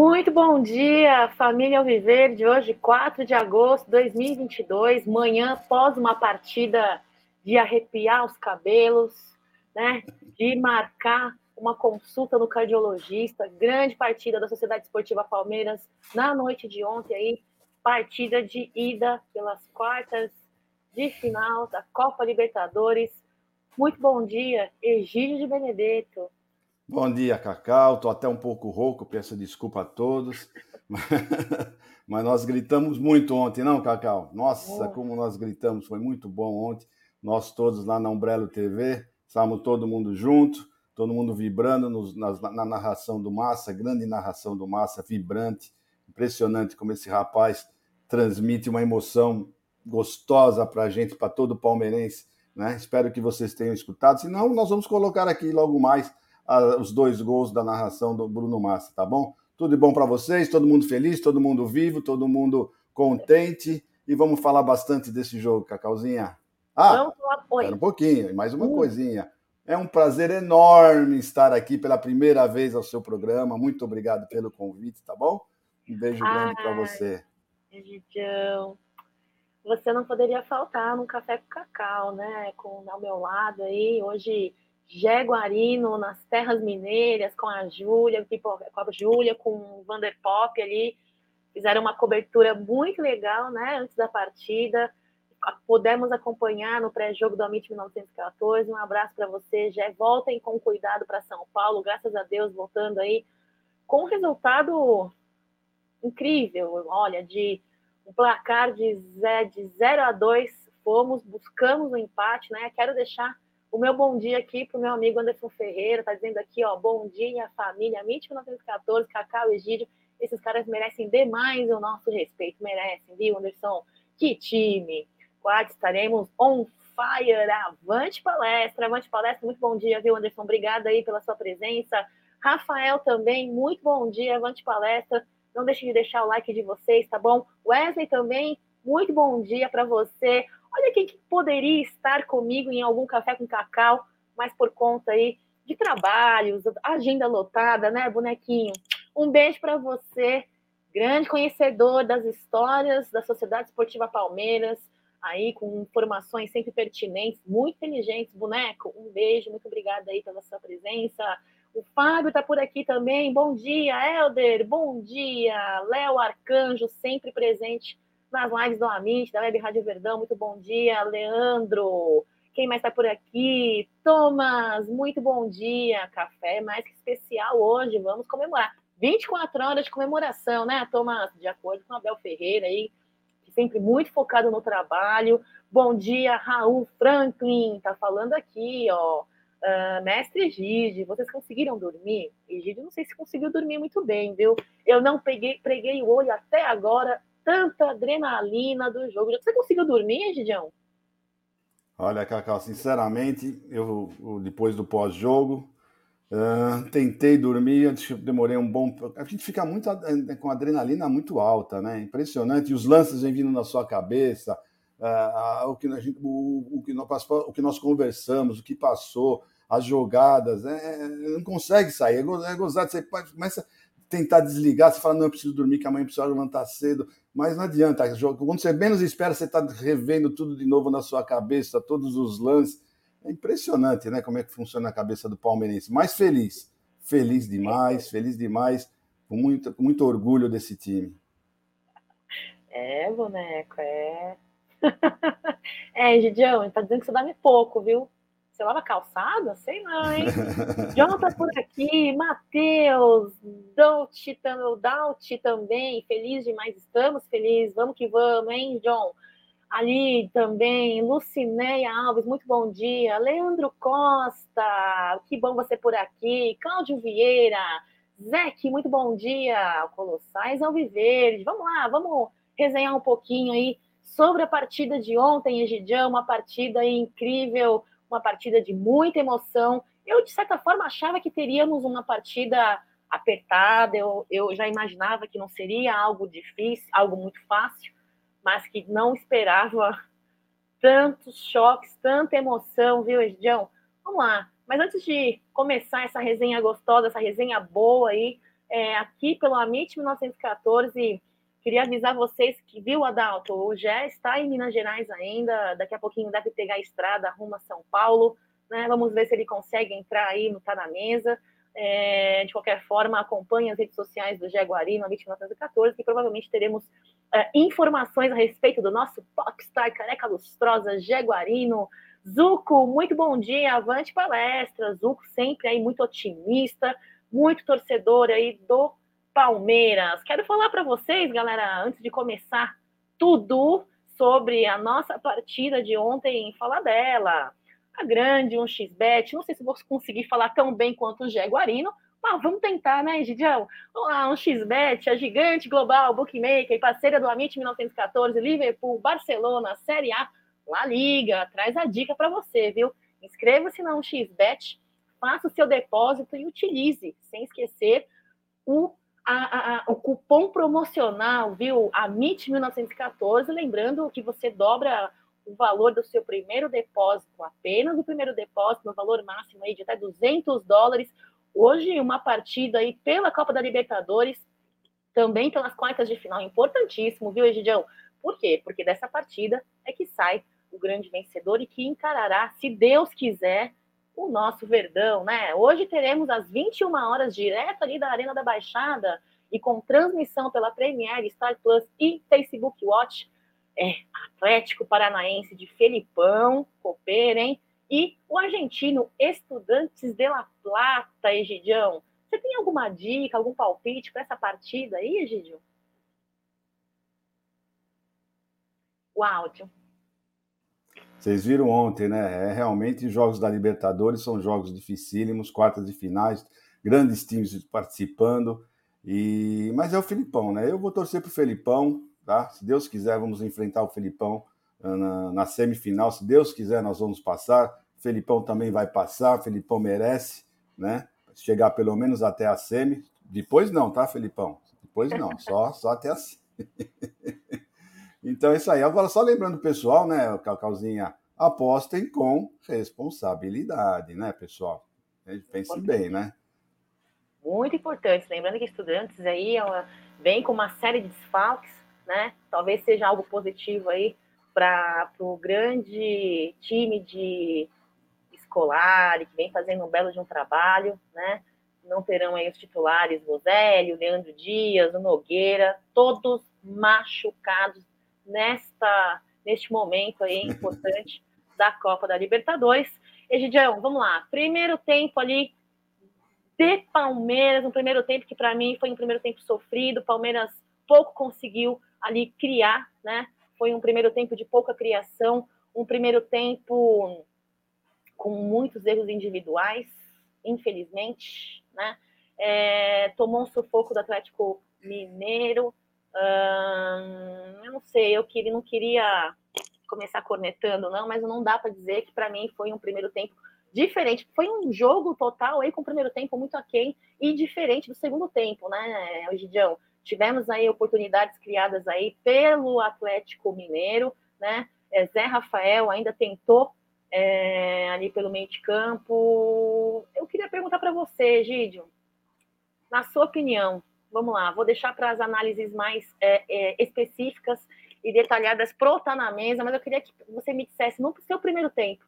Muito bom dia, família Alviver, de hoje, 4 de agosto de 2022, manhã após uma partida de arrepiar os cabelos, né? De marcar uma consulta no cardiologista, grande partida da Sociedade Esportiva Palmeiras na noite de ontem aí, partida de ida pelas quartas de final da Copa Libertadores. Muito bom dia, Egídio de Benedetto. Bom dia, Cacau. Estou até um pouco rouco, peço desculpa a todos. Mas nós gritamos muito ontem, não, Cacau? Nossa, como nós gritamos, foi muito bom ontem. Nós todos lá na Umbrello TV, estávamos todo mundo junto, todo mundo vibrando nos, na, na, narração do Massa, grande narração do Massa, vibrante, impressionante como esse rapaz transmite uma emoção gostosa para a gente, para todo palmeirense. Né? Espero que vocês tenham escutado. Se não, nós vamos colocar aqui logo mais os dois gols da narração do Bruno Massa, tá bom? Tudo de bom para vocês, todo mundo feliz, todo mundo vivo, todo mundo contente. E vamos falar bastante desse jogo, Cacauzinha. Ah, espera um pouquinho, mais uma hum. coisinha. É um prazer enorme estar aqui pela primeira vez ao seu programa. Muito obrigado pelo convite, tá bom? Um beijo grande para você. Beijão. Você não poderia faltar num café com cacau, né? Com ao meu lado aí. Hoje Jaguarino, nas Terras Mineiras, com a Júlia, com a Júlia, com o Vanderpop ali. Fizeram uma cobertura muito legal, né? Antes da partida. Pudemos acompanhar no pré-jogo do Amit 1914. Um abraço para você. Já voltem com cuidado para São Paulo. Graças a Deus, voltando aí com um resultado incrível. Olha, de um placar de 0 a 2, fomos, buscamos o um empate, né? Quero deixar o meu bom dia aqui para o meu amigo Anderson Ferreira, tá dizendo aqui, ó, bom dia, família, MIT 1914, Cacau Egídio, esses caras merecem demais o nosso respeito, merecem, viu, Anderson? Que time! Quase estaremos on fire, avante palestra, avante palestra, muito bom dia, viu, Anderson? Obrigada aí pela sua presença. Rafael também, muito bom dia, avante palestra. Não deixe de deixar o like de vocês, tá bom? Wesley também, muito bom dia para você. Olha quem que poderia estar comigo em algum café com cacau, mas por conta aí de trabalhos, agenda lotada, né, bonequinho? Um beijo para você, grande conhecedor das histórias da Sociedade Esportiva Palmeiras, aí com informações sempre pertinentes, muito inteligentes, boneco. Um beijo, muito obrigada aí pela sua presença. O Fábio está por aqui também. Bom dia, Helder. Bom dia, Léo Arcanjo, sempre presente nas lives do Amit, da Web Rádio Verdão. Muito bom dia, Leandro. Quem mais está por aqui? Thomas, muito bom dia. Café mais que especial hoje. Vamos comemorar. 24 horas de comemoração, né, Thomas? De acordo com Abel Ferreira aí, que sempre muito focado no trabalho. Bom dia, Raul Franklin. Tá falando aqui, ó. Uh, mestre Egide, vocês conseguiram dormir? Egide, não sei se conseguiu dormir muito bem, viu? Eu não peguei, preguei o olho até agora, tanta adrenalina do jogo. Você conseguiu dormir, Gidião? Olha, Cacau, sinceramente, eu depois do pós-jogo, uh, tentei dormir, demorei um bom. A gente fica muito com adrenalina muito alta, né? Impressionante. E os lances vêm vindo na sua cabeça, uh, o, que a gente, o, o, que nós, o que nós conversamos, o que passou, as jogadas, é, é não consegue sair. É, é gozado, você começa tentar desligar, você fala, não, eu preciso dormir, que amanhã precisa levantar cedo, mas não adianta, quando você menos espera, você está revendo tudo de novo na sua cabeça, todos os lances, é impressionante, né, como é que funciona a cabeça do palmeirense, mas feliz, feliz demais, feliz demais, com muito, com muito orgulho desse time. É, boneco, é... é, Gidião, tá dizendo que você dorme pouco, viu? Você lava calçada? Sei não, hein? Jonathan por aqui, Matheus, Douti também, feliz demais, estamos felizes, vamos que vamos, hein, John? Ali também, Lucinéia Alves, muito bom dia. Leandro Costa, que bom você por aqui. Cláudio Vieira, Zeke, muito bom dia. Colossais Alviverde, vamos lá, vamos resenhar um pouquinho aí sobre a partida de ontem, Egidião, uma partida incrível, uma partida de muita emoção. Eu, de certa forma, achava que teríamos uma partida apertada, eu, eu já imaginava que não seria algo difícil, algo muito fácil, mas que não esperava tantos choques, tanta emoção, viu, Edião? Vamos lá. Mas antes de começar essa resenha gostosa, essa resenha boa aí, é, aqui pelo Amit 1914. Queria avisar vocês que, viu, Adalto, o Gé está em Minas Gerais ainda, daqui a pouquinho deve pegar a estrada rumo a São Paulo, né? Vamos ver se ele consegue entrar aí no Tá na Mesa. É, de qualquer forma, acompanhe as redes sociais do Jaguari no Amit 1914, que provavelmente teremos é, informações a respeito do nosso Popstar Careca Lustrosa Jaguarino. Zuco, muito bom dia, avante palestra. Zuco sempre aí muito otimista, muito torcedor aí do Palmeiras. Quero falar para vocês, galera, antes de começar tudo sobre a nossa partida de ontem, falar dela. A grande, um xbet, não sei se vou conseguir falar tão bem quanto o Jaguarino, mas vamos tentar, né, Gidião? Vamos lá, um xbet, a gigante global, bookmaker, parceira do Amit 1914, Liverpool, Barcelona, Série A, La Liga, traz a dica para você, viu? Inscreva-se na 1xBet, faça o seu depósito e utilize, sem esquecer o, a, a, o cupom promocional, viu? AMIT 1914, lembrando que você dobra o valor do seu primeiro depósito, apenas o primeiro depósito, no valor máximo aí de até 200 dólares. Hoje, uma partida aí pela Copa da Libertadores, também pelas quartas de final, importantíssimo, viu, Egidião? Por quê? Porque dessa partida é que sai o grande vencedor e que encarará, se Deus quiser, o nosso Verdão, né? Hoje teremos às 21 horas, direto ali da Arena da Baixada, e com transmissão pela Premier, Star Plus e Facebook Watch, é Atlético Paranaense de Felipão, Copeira? E o argentino Estudantes de La Plata, Egidião. Você tem alguma dica, algum palpite para essa partida aí, Egidio? O áudio. Vocês viram ontem, né? É, realmente, jogos da Libertadores são jogos dificílimos, quartas de finais, grandes times participando. E Mas é o Filipão, né? Eu vou torcer para o Felipão, tá? Se Deus quiser, vamos enfrentar o Felipão ah, na, na, semifinal. Se Deus quiser, nós vamos passar. Felipão também vai passar, o Felipão merece, né? Chegar pelo menos até a semi. Depois não, tá, Felipão? Depois não, só, só até a semi. Então é isso aí. Agora, só lembrando o pessoal, né, Cacauzinha, apostem com responsabilidade, né, pessoal? Pense bem, né? Muito importante. Lembrando que estudantes aí é vem com uma série de desfalques, né? Talvez seja algo positivo aí para o grande time de escolar que vem fazendo um belo de um trabalho, né? Não terão aí os titulares Rosélio, Leandro Dias, o Nogueira, todos machucados nesta, neste momento aí importante da Copa da Libertadores. Egidião, vamos lá. Primeiro tempo ali de Palmeiras, um primeiro tempo que para mim foi um primeiro tempo sofrido. Palmeiras pouco conseguiu ali criar, né? Foi um primeiro tempo de pouca criação, um primeiro tempo com muitos erros individuais, infelizmente, né? É, tomou um sufoco do Atlético Mineiro, Hum, eu não sei, eu queria, não queria começar cornetando, não, mas não dá para dizer que para mim foi um primeiro tempo diferente. Foi um jogo total aí com o primeiro tempo muito aquém e diferente do segundo tempo, né, Gidião? Tivemos aí oportunidades criadas aí pelo Atlético Mineiro, né? É, Zé Rafael ainda tentou é, ali pelo meio de campo. Eu queria perguntar para você, Gidio, na sua opinião, vamos lá, vou deixar para as análises mais é, é, específicas e detalhadas pro Tá na Mesa, mas eu queria que você me dissesse, no seu primeiro tempo,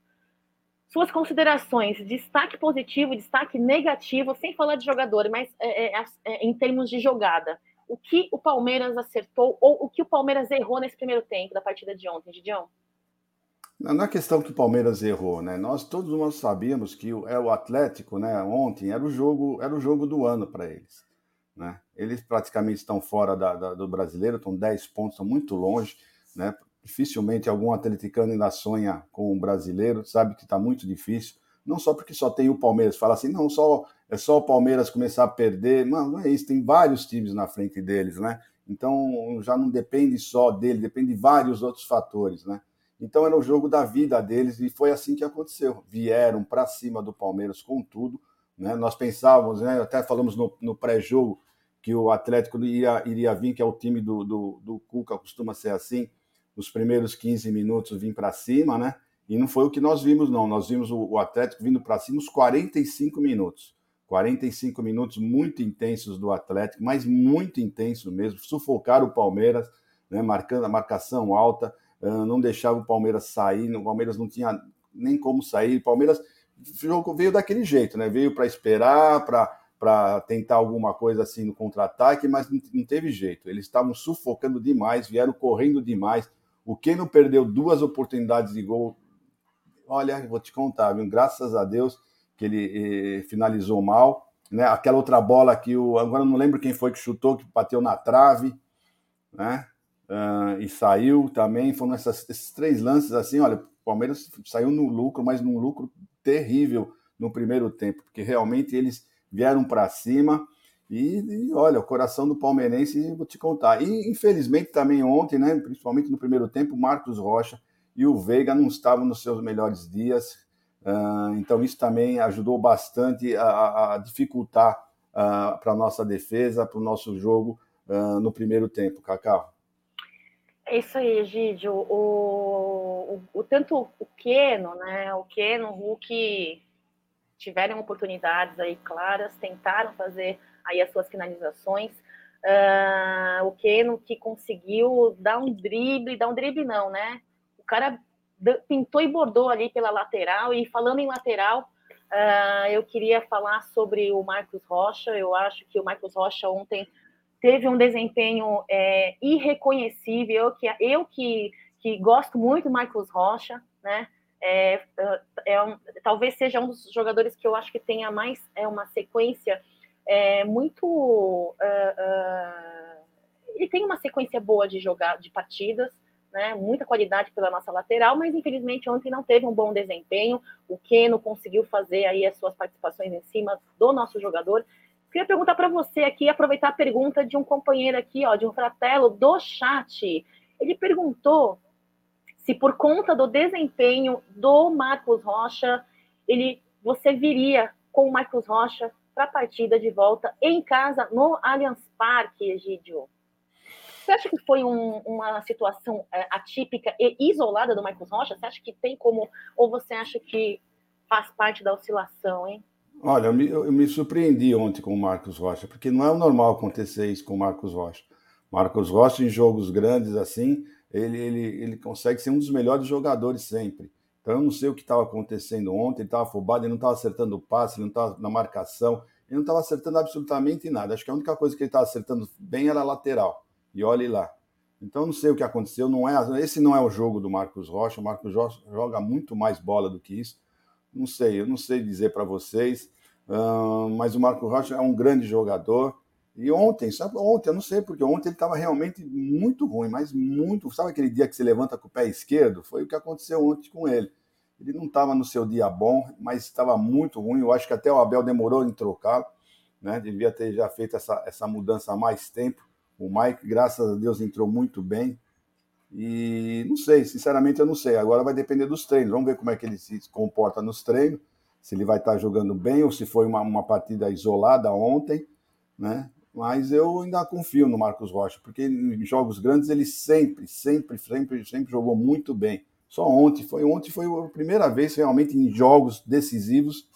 suas considerações, destaque positivo, destaque negativo, sem falar de jogador, mas é, é, é, em termos de jogada. O que o Palmeiras acertou ou o que o Palmeiras errou nesse primeiro tempo da partida de ontem, Gidião? Não é questão que o Palmeiras errou, né? Nós todos nós sabíamos que o, é o Atlético, né? Ontem era o jogo, era o jogo do ano para eles. Né? Eles praticamente estão fora da, da, do brasileiro, estão 10 pontos, estão muito longe. Né? Dificilmente algum atleticano ainda sonha com o brasileiro, sabe que está muito difícil. Não só porque só tem o Palmeiras, fala assim, não, só é só o Palmeiras começar a perder. Mano, não é isso, tem vários times na frente deles, né? Então já não depende só dele, depende de vários outros fatores, né? Então era o jogo da vida deles e foi assim que aconteceu. Vieram para cima do Palmeiras com tudo. Né? Nós pensávamos, né? até falamos no, no pré-jogo, que o Atlético iria, iria vir, que é o time do, do, do Cuca, costuma ser assim, os primeiros 15 minutos vir para cima, né? E não foi o que nós vimos, não. Nós vimos o, o Atlético vindo para cima os 45 minutos. 45 minutos muito intensos do Atlético, mas muito intenso mesmo, sufocaram o Palmeiras, né, marcando a marcação alta, não deixava o Palmeiras sair, o Palmeiras não tinha nem como sair, o Palmeiras veio daquele jeito, né? Veio para esperar, para tentar alguma coisa assim no contra-ataque, mas não, não, teve jeito. Eles estavam sufocando demais, vieram correndo demais. O Keno perdeu duas oportunidades de gol. Olha, vou te contar, viu? graças a Deus que ele eh, finalizou mal. Né? Aquela outra bola que o. Agora não lembro quem foi que chutou, que bateu na trave, né? Uh, e saiu também. Foram essas, esses três lances assim. Olha, o Palmeiras saiu no lucro, mas num lucro terrível no primeiro tempo, porque realmente eles vieram para cima. E, e, olha, o coração do palmeirense, vou te contar. E infelizmente também ontem, né, principalmente no primeiro tempo, Marcos Rocha e o Veiga não estavam nos seus melhores dias. Uh, então, isso também ajudou bastante a, a dificultar uh, para a nossa defesa, para o nosso jogo uh, no primeiro tempo, Cacau. É isso aí, Egídio. O, o, o, tanto o Keno, né? O Keno, o Hulk tiveram oportunidades aí claras, tentaram fazer aí as suas finalizações. Uh, o Keno que conseguiu dar um drible, dar um drible não, né? O cara pintou e bordou ali pela lateral. E falando em lateral, uh, eu queria falar sobre o Marcos Rocha. Eu acho que o Marcos Rocha ontem teve um desempenho é, irreconhecível. Que, eu que, que gosto muito do Marcos Rocha, né? É, é um, talvez seja um dos jogadores que eu acho que tenha mais é uma sequência é, muito uh, uh, ele tem uma sequência boa de jogar de partidas né, muita qualidade pela nossa lateral, mas infelizmente ontem não teve um bom desempenho. O Keno conseguiu fazer aí as suas participações em cima do nosso jogador. Queria perguntar para você aqui, aproveitar a pergunta de um companheiro aqui, ó, de um fratelo do chat. Ele perguntou se por conta do desempenho do Marcos Rocha, ele você viria com o Marcos Rocha para a partida de volta em casa no Allianz Parque, Egídio. Você acha que foi um, uma situação é, atípica e isolada do Marcos Rocha? Você acha que tem como, ou você acha que faz parte da oscilação, hein? Olha, eu me, eu me surpreendi ontem com o Marcos Rocha, porque não é normal acontecer isso com o Marcos Rocha. Marcos Rocha, em jogos grandes assim, ele, ele, ele consegue ser um dos melhores jogadores sempre. Então eu não sei o que estava acontecendo ontem, ele estava afobado, ele não estava acertando o passe, ele não estava na marcação, ele não estava acertando absolutamente nada. Acho que a única coisa que ele estava acertando bem era a lateral. E olhe lá. Então não sei o que aconteceu, não é, esse não é o jogo do Marcos Rocha, o Marcos Rocha joga muito mais bola do que isso. Não sei, eu não sei dizer para vocês, mas o Marcos Rocha é um grande jogador. E ontem, sabe, ontem, eu não sei, porque ontem ele estava realmente muito ruim, mas muito. Sabe aquele dia que você levanta com o pé esquerdo? Foi o que aconteceu ontem com ele. Ele não estava no seu dia bom, mas estava muito ruim. Eu acho que até o Abel demorou em trocá-lo, né? Devia ter já feito essa, essa mudança há mais tempo. O Mike, graças a Deus, entrou muito bem. E não sei, sinceramente eu não sei. Agora vai depender dos treinos. Vamos ver como é que ele se comporta nos treinos. Se ele vai estar jogando bem ou se foi uma, uma partida isolada ontem, né? Mas eu ainda confio no Marcos Rocha, porque em jogos grandes ele sempre, sempre, sempre, sempre jogou muito bem. Só ontem, foi ontem foi a primeira vez realmente em jogos decisivos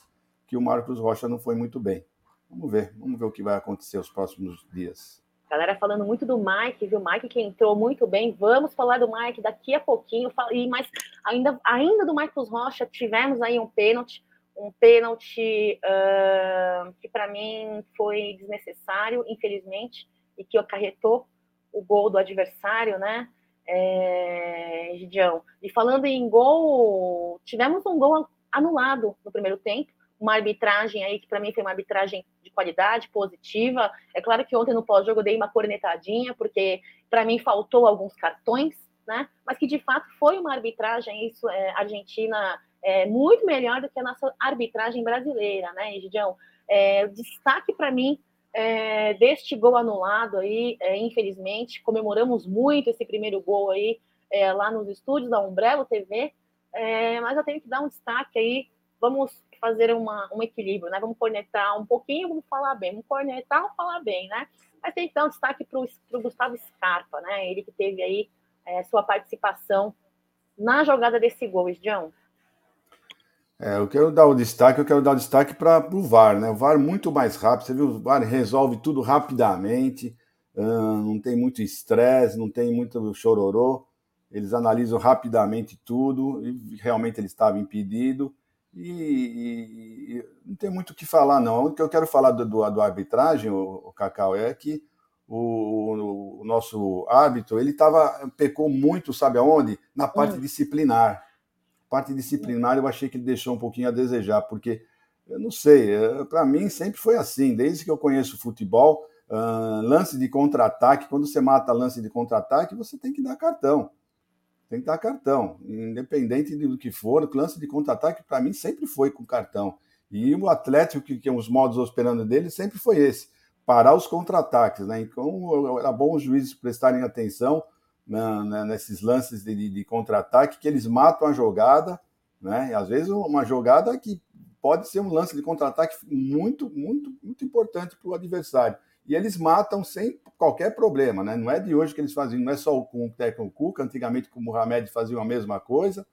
que o Marcos Rocha não foi muito bem. Vamos ver, vamos ver o que vai acontecer os próximos dias. Galera falando muito do Mike, viu? Mike que entrou muito bem. Vamos falar do Mike daqui a pouquinho. E mas ainda, ainda do Marcos Rocha, tivemos aí um pênalti, um pênalti uh, que para mim foi desnecessário, infelizmente, e que acarretou o gol do adversário, né? É, Gidião. E falando em gol, tivemos um gol anulado no primeiro tempo uma arbitragem aí que para mim foi uma arbitragem de qualidade, positiva. É claro que ontem no pós-jogo dei uma cornetadinha, porque para mim faltou alguns cartões, né? Mas que de fato foi uma arbitragem, isso é Argentina é muito melhor do que a nossa arbitragem brasileira, né, Egidião? É, destaque para mim é, deste gol anulado aí, é, infelizmente, comemoramos muito esse primeiro gol aí é, lá nos estúdios da Umbrello TV, é, mas eu tenho que dar um destaque aí, vamos fazer uma, um equilíbrio, né? Vamos cornetar um pouquinho, vamos falar bem, vamos cornetar ou falar bem, né? Mas tem então destaque para o Gustavo Scarpa, né? Ele que teve aí é, sua participação na jogada desse gol, João. É, eu quero dar o destaque, eu quero dar o destaque para o VAR, né? O VAR muito mais rápido, você viu, o VAR resolve tudo rapidamente, não tem muito estresse, não tem muito chororô, eles analisam rapidamente tudo, e realmente ele estava impedido, e, e, e, não tem muito o que falar, não. O que eu quero falar do, do, do arbitragem, o, o, Cacau, é que o, o nosso árbitro, ele tava, pecou muito, sabe aonde? Na parte hum. disciplinar. Parte disciplinar eu achei que ele deixou um pouquinho a desejar, porque, eu não sei, é, para mim sempre foi assim, desde que eu conheço futebol, uh, lance de contra-ataque, quando você mata lance de contra-ataque, você tem que dar cartão tem que dar cartão, independente do que for. Lance de contra-ataque, para mim, sempre foi com cartão. E o Atlético, que, os modos operando dele, sempre foi esse: parar os contra-ataques. Né? Então, era bom os juízes prestarem atenção na, né, nesses lances de, de, de contra-ataque, que eles matam a jogada, né? E às vezes uma jogada que pode ser um lance de contra-ataque muito, muito, muito importante para o adversário e eles matam sem qualquer problema, né? Não é de hoje que eles faziam, não é só com o técnico Cuca, antigamente com o Mohamed faziam a mesma coisa,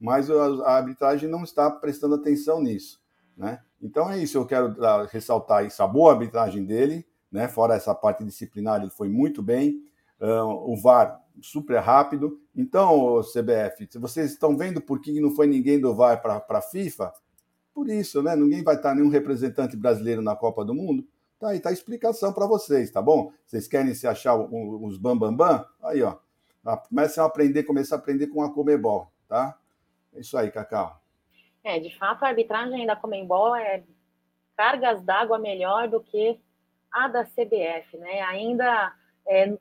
mas a arbitragem não está prestando atenção nisso, né? Então é isso, eu quero ressaltar isso, a boa arbitragem dele, né? Fora essa parte disciplinar, ele foi muito bem. Uh, o VAR super rápido. Então, CBF, vocês estão vendo por que não foi ninguém do VAR para a FIFA, por isso, né? Ninguém vai estar nenhum representante brasileiro na Copa do Mundo Tá aí, tá a explicação para vocês, tá bom? Vocês querem se achar os bambambam? Bam, bam? Aí, ó. Comecem a aprender, começar a aprender com a Comebol, tá? É isso aí, Cacau. É, de fato, a arbitragem da Comembol é cargas d'água melhor do que a da CBF, né? Ainda é,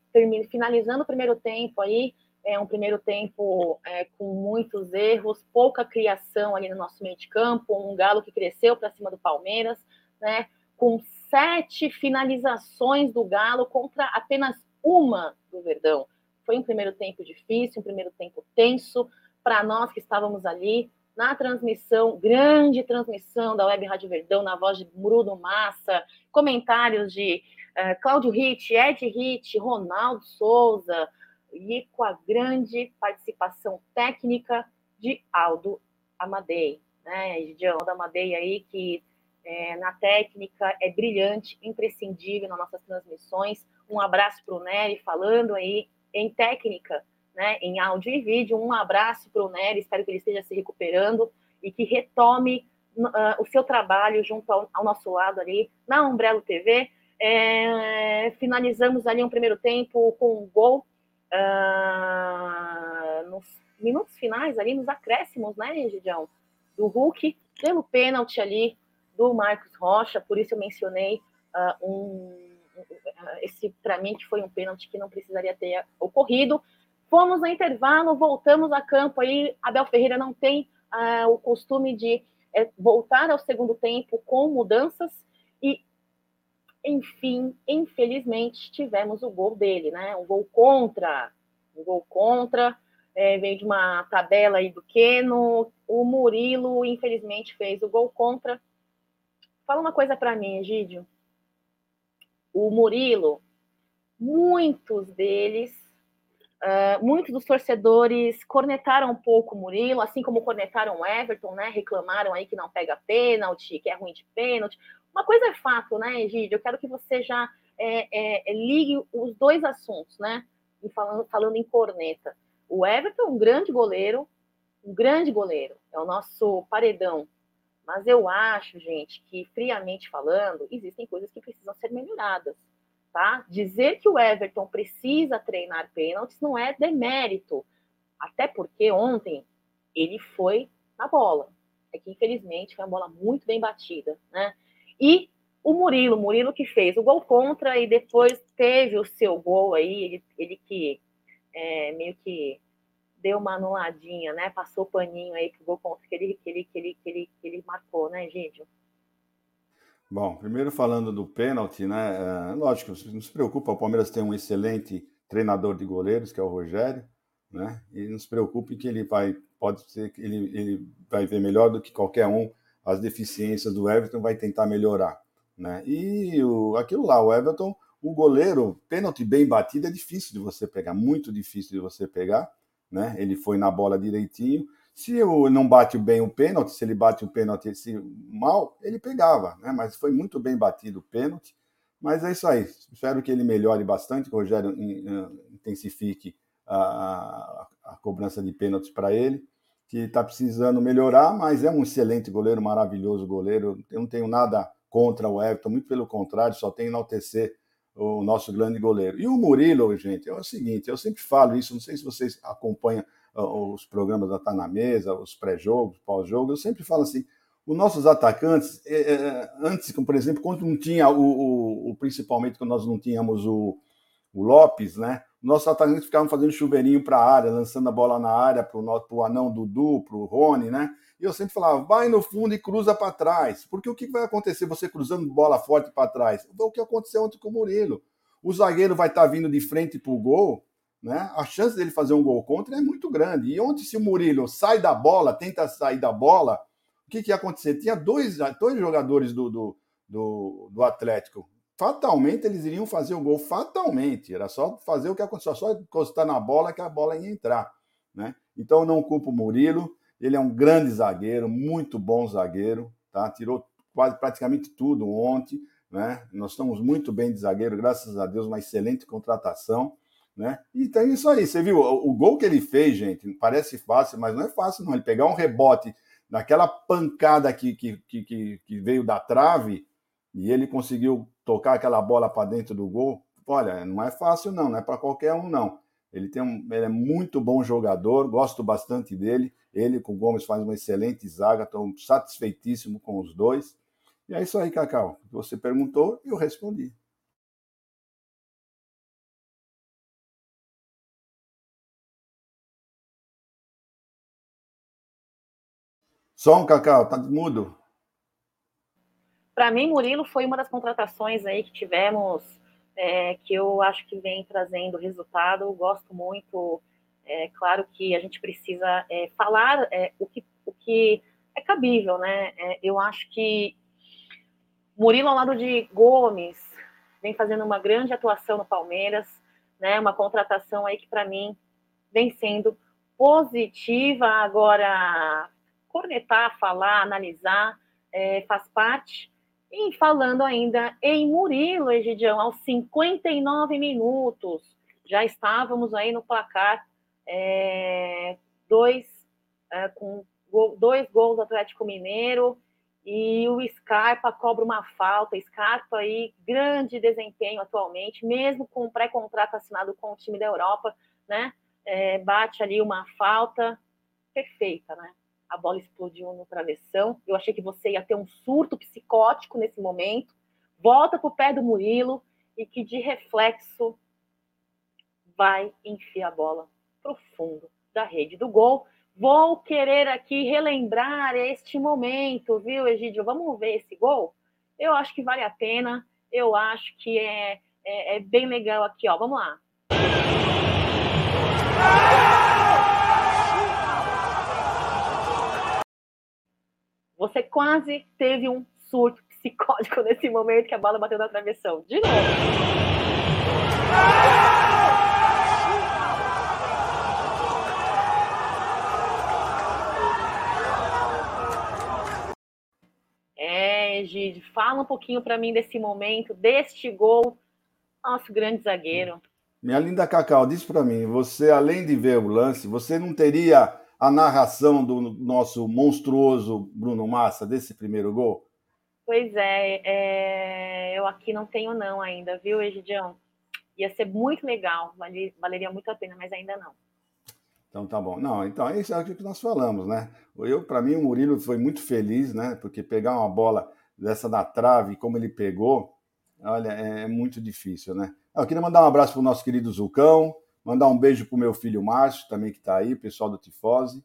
finalizando o primeiro tempo aí, é um primeiro tempo é, com muitos erros, pouca criação ali no nosso meio de campo, um Galo que cresceu para cima do Palmeiras, né? Com sete finalizações do Galo contra apenas uma do Verdão. Foi um primeiro tempo difícil, um primeiro tempo tenso para nós que estávamos ali na transmissão, grande transmissão da Web Rádio Verdão, na voz de Bruno Massa, comentários de uh, Cláudio Ritt, Ed Ritt, Ronaldo Souza, e com a grande participação técnica de Aldo Amadei, né? De Aldo Amadei aí, que é, na técnica, é brilhante, imprescindível nas nossas transmissões. Um abraço para o Nery, falando aí em técnica, né, em áudio e vídeo. Um abraço para o Nery, espero que ele esteja se recuperando e que retome uh, o seu trabalho junto ao, ao, nosso lado ali na Umbrello TV. É, finalizamos ali um primeiro tempo com um gol uh, nos minutos finais, ali nos acréscimos, né, Gidião? Do Hulk, pelo pênalti ali do Marcos Rocha, por isso eu mencionei uh, um, esse, para mim, que foi um pênalti que não precisaria ter ocorrido. Fomos no intervalo, voltamos a campo aí. Abel Ferreira não tem uh, o costume de é, voltar ao segundo tempo com mudanças e, enfim, infelizmente, tivemos o gol dele, né? Um gol contra, um gol contra. É, veio de uma tabela aí do Keno. O Murilo, infelizmente, fez o gol contra Fala uma coisa para mim, Egídio. O Murilo, muitos deles, uh, muitos dos torcedores cornetaram um pouco o Murilo, assim como cornetaram o Everton, né? Reclamaram aí que não pega pênalti, que é ruim de pênalti. Uma coisa é fato, né, Egídio? Eu quero que você já é, é, ligue os dois assuntos, né? E falando, falando em corneta. O Everton, um grande goleiro, um grande goleiro, é o nosso paredão mas eu acho, gente, que friamente falando, existem coisas que precisam ser melhoradas. Tá? Dizer que o Everton precisa treinar pênaltis não é demérito. Até porque ontem ele foi na bola. É que, infelizmente, foi uma bola muito bem batida. Né? E o Murilo, Murilo que fez o gol contra e depois teve o seu gol aí, ele, ele que é, meio que deu uma anuladinha, né? Passou paninho aí pro gol contra que ele, que ele, que ele, que ele, que ele marcou, né, Gídio? Bom, primeiro falando do pênalti, né? É, lógico, não se preocupa, o Palmeiras tem um excelente treinador de goleiros, que é o Rogério, né? E não se preocupe que ele vai, pode ser que ele, ele vai ver melhor do que qualquer um as deficiências do Everton, vai tentar melhorar, né? E o, aquilo lá, o Everton, o goleiro, pênalti bem batido é difícil de você pegar, muito difícil de você pegar, né? Ele foi na bola direitinho. Se eu não bate bem o pênalti, se ele bate o pênalti mal, ele pegava, né? Mas foi muito bem batido o pênalti. Mas é isso aí. Espero que ele melhore bastante, que o Rogério intensifique a, a, cobrança de pênaltis para ele, que está precisando melhorar, mas é um excelente goleiro, maravilhoso goleiro. Eu não tenho nada contra o Everton, muito pelo contrário, só tem enaltecer o nosso grande goleiro. E o Murilo, gente, é o seguinte, eu sempre falo isso, não sei se vocês acompanham os programas da Tá na Mesa, os pré-jogos, pós-jogos, eu sempre falo assim, os nossos atacantes, é, é, antes, por exemplo, quando não tinha o, o, o, principalmente quando nós não tínhamos o, o Lopes, né? Nossos atacantes ficavam fazendo chuveirinho para a área, lançando a bola na área para o anão Dudu, para o Rony, né? E eu sempre falava, vai no fundo e cruza para trás. Porque o que vai acontecer você cruzando bola forte para trás? O que aconteceu ontem com o Murilo. O zagueiro vai estar tá vindo de frente para o gol, né? A chance dele fazer um gol contra é muito grande. E ontem, se o Murilo sai da bola, tenta sair da bola, o que, que ia acontecer? Tinha dois, dois jogadores do, do, do, do Atlético fatalmente eles iriam fazer o gol, fatalmente. Era só fazer o que aconteceu, só encostar na bola que a bola ia entrar. Né? Então eu não culpo o Murilo, ele é um grande zagueiro, muito bom zagueiro, tá? tirou quase praticamente tudo ontem. Né? Nós estamos muito bem de zagueiro, graças a Deus, uma excelente contratação. Né? E tem isso aí, você viu, o, gol que ele fez, gente, parece fácil, mas não é fácil, não. Ele pegar um rebote naquela pancada que, que, que, que veio da trave e ele conseguiu tocar aquela bola para dentro do gol, olha, não é fácil não, não é para qualquer um não. Ele, tem um, ele é muito bom jogador, gosto bastante dele. Ele com o Gomes faz uma excelente zaga, estou satisfeitíssimo com os dois. E é isso aí, Cacau. Você perguntou e eu respondi. Som, Cacau, tá mudo. Para mim, Murilo foi uma das contratações aí que tivemos, é, que eu acho que vem trazendo resultado. Gosto muito. É claro que a gente precisa é, falar é, o, que, o que é cabível, né? É, eu acho que Murilo ao lado de Gomes vem fazendo uma grande atuação no Palmeiras, né? Uma contratação aí que para mim vem sendo positiva. Agora, cornetar, falar, analisar, é, faz parte. E falando ainda em Murilo, Egidião, aos 59 minutos, já estávamos aí no placar é, dois, é, com gol, dois gols do Atlético Mineiro e o Scarpa cobra uma falta. Scarpa aí, grande desempenho atualmente, mesmo com o pré-contrato assinado com o time da Europa, né? É, bate ali uma falta perfeita, né? A bola explodiu no travessão. Eu achei que você ia ter um surto psicótico nesse momento. Volta para o pé do Murilo e que de reflexo vai enfiar a bola para o fundo da rede do gol. Vou querer aqui relembrar este momento, viu, Egídio? Vamos ver esse gol? Eu acho que vale a pena. Eu acho que é, é, é bem legal aqui, ó. Vamos lá. Você quase teve um surto psicótico nesse momento que a bola bateu na travessão. De novo. É, Egide, fala um pouquinho para mim desse momento, deste gol. Nosso grande zagueiro. Minha linda Cacau, diz para mim, você além de ver o lance, você não teria a narração do nosso monstruoso Bruno Massa desse primeiro gol? Pois é, é, eu aqui não tenho não ainda, viu, Egidião? Ia ser muito legal, valeria muito a pena, mas ainda não. Então tá bom. Não, então é isso que nós falamos, né? Eu, para mim, o Murilo foi muito feliz, né? Porque pegar uma bola dessa na trave, como ele pegou, olha, é, é muito difícil, né? Eu queria mandar um abraço para o nosso querido Zucão, Mandar um beijo para o meu filho Márcio, também que está aí, pessoal do Tifose.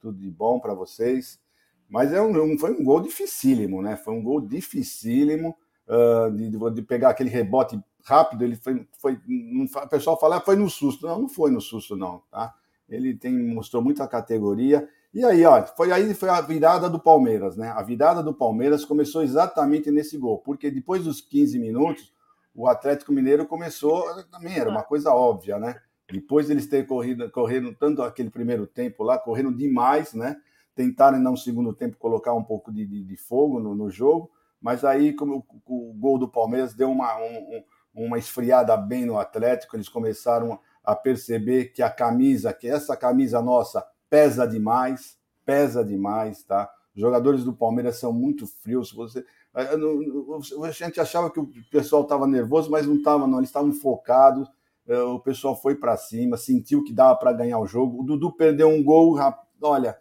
Tudo de bom para vocês. Mas é um, foi um gol dificílimo, né? Foi um gol dificílimo uh, de, de, pegar aquele rebote rápido. Ele foi, foi o pessoal fala, ah, foi no susto. Não, não foi no susto, não, tá? Ele tem, mostrou muita categoria. E aí, ó, foi aí foi a virada do Palmeiras, né? A virada do Palmeiras começou exatamente nesse gol, porque depois dos 15 minutos, o Atlético Mineiro começou, também era uma coisa óbvia, né? Depois eles terem corrido, correndo tanto aquele primeiro tempo lá, correndo demais, né? Tentaram, no segundo tempo, colocar um pouco de, de, de fogo no, no, jogo, mas aí, como o, o, gol do Palmeiras deu uma, um, uma esfriada bem no Atlético, eles começaram a perceber que a camisa, que essa camisa nossa pesa demais, pesa demais, tá? Os jogadores do Palmeiras são muito frios. Você, a gente achava que o pessoal estava nervoso, mas não estava, não. Eles estavam focados. É, o pessoal foi para cima, sentiu que dava para ganhar o jogo. O Dudu perdeu um gol, olha,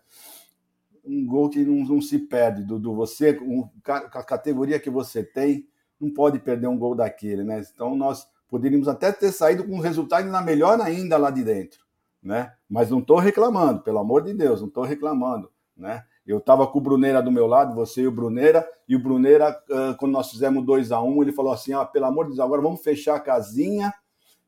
um gol que não, não se perde, Dudu. Você, um, a categoria que você tem, não pode perder um gol daquele, né? Então nós poderíamos até ter saído com um resultado ainda melhor ainda lá de dentro, né? Mas não estou reclamando, pelo amor de Deus, não estou reclamando, né? Eu estava com o Bruneira do meu lado, você e o Bruneira, e o Bruneira, quando nós fizemos 2 a 1 um, ele falou assim: ah, pelo amor de Deus, agora vamos fechar a casinha,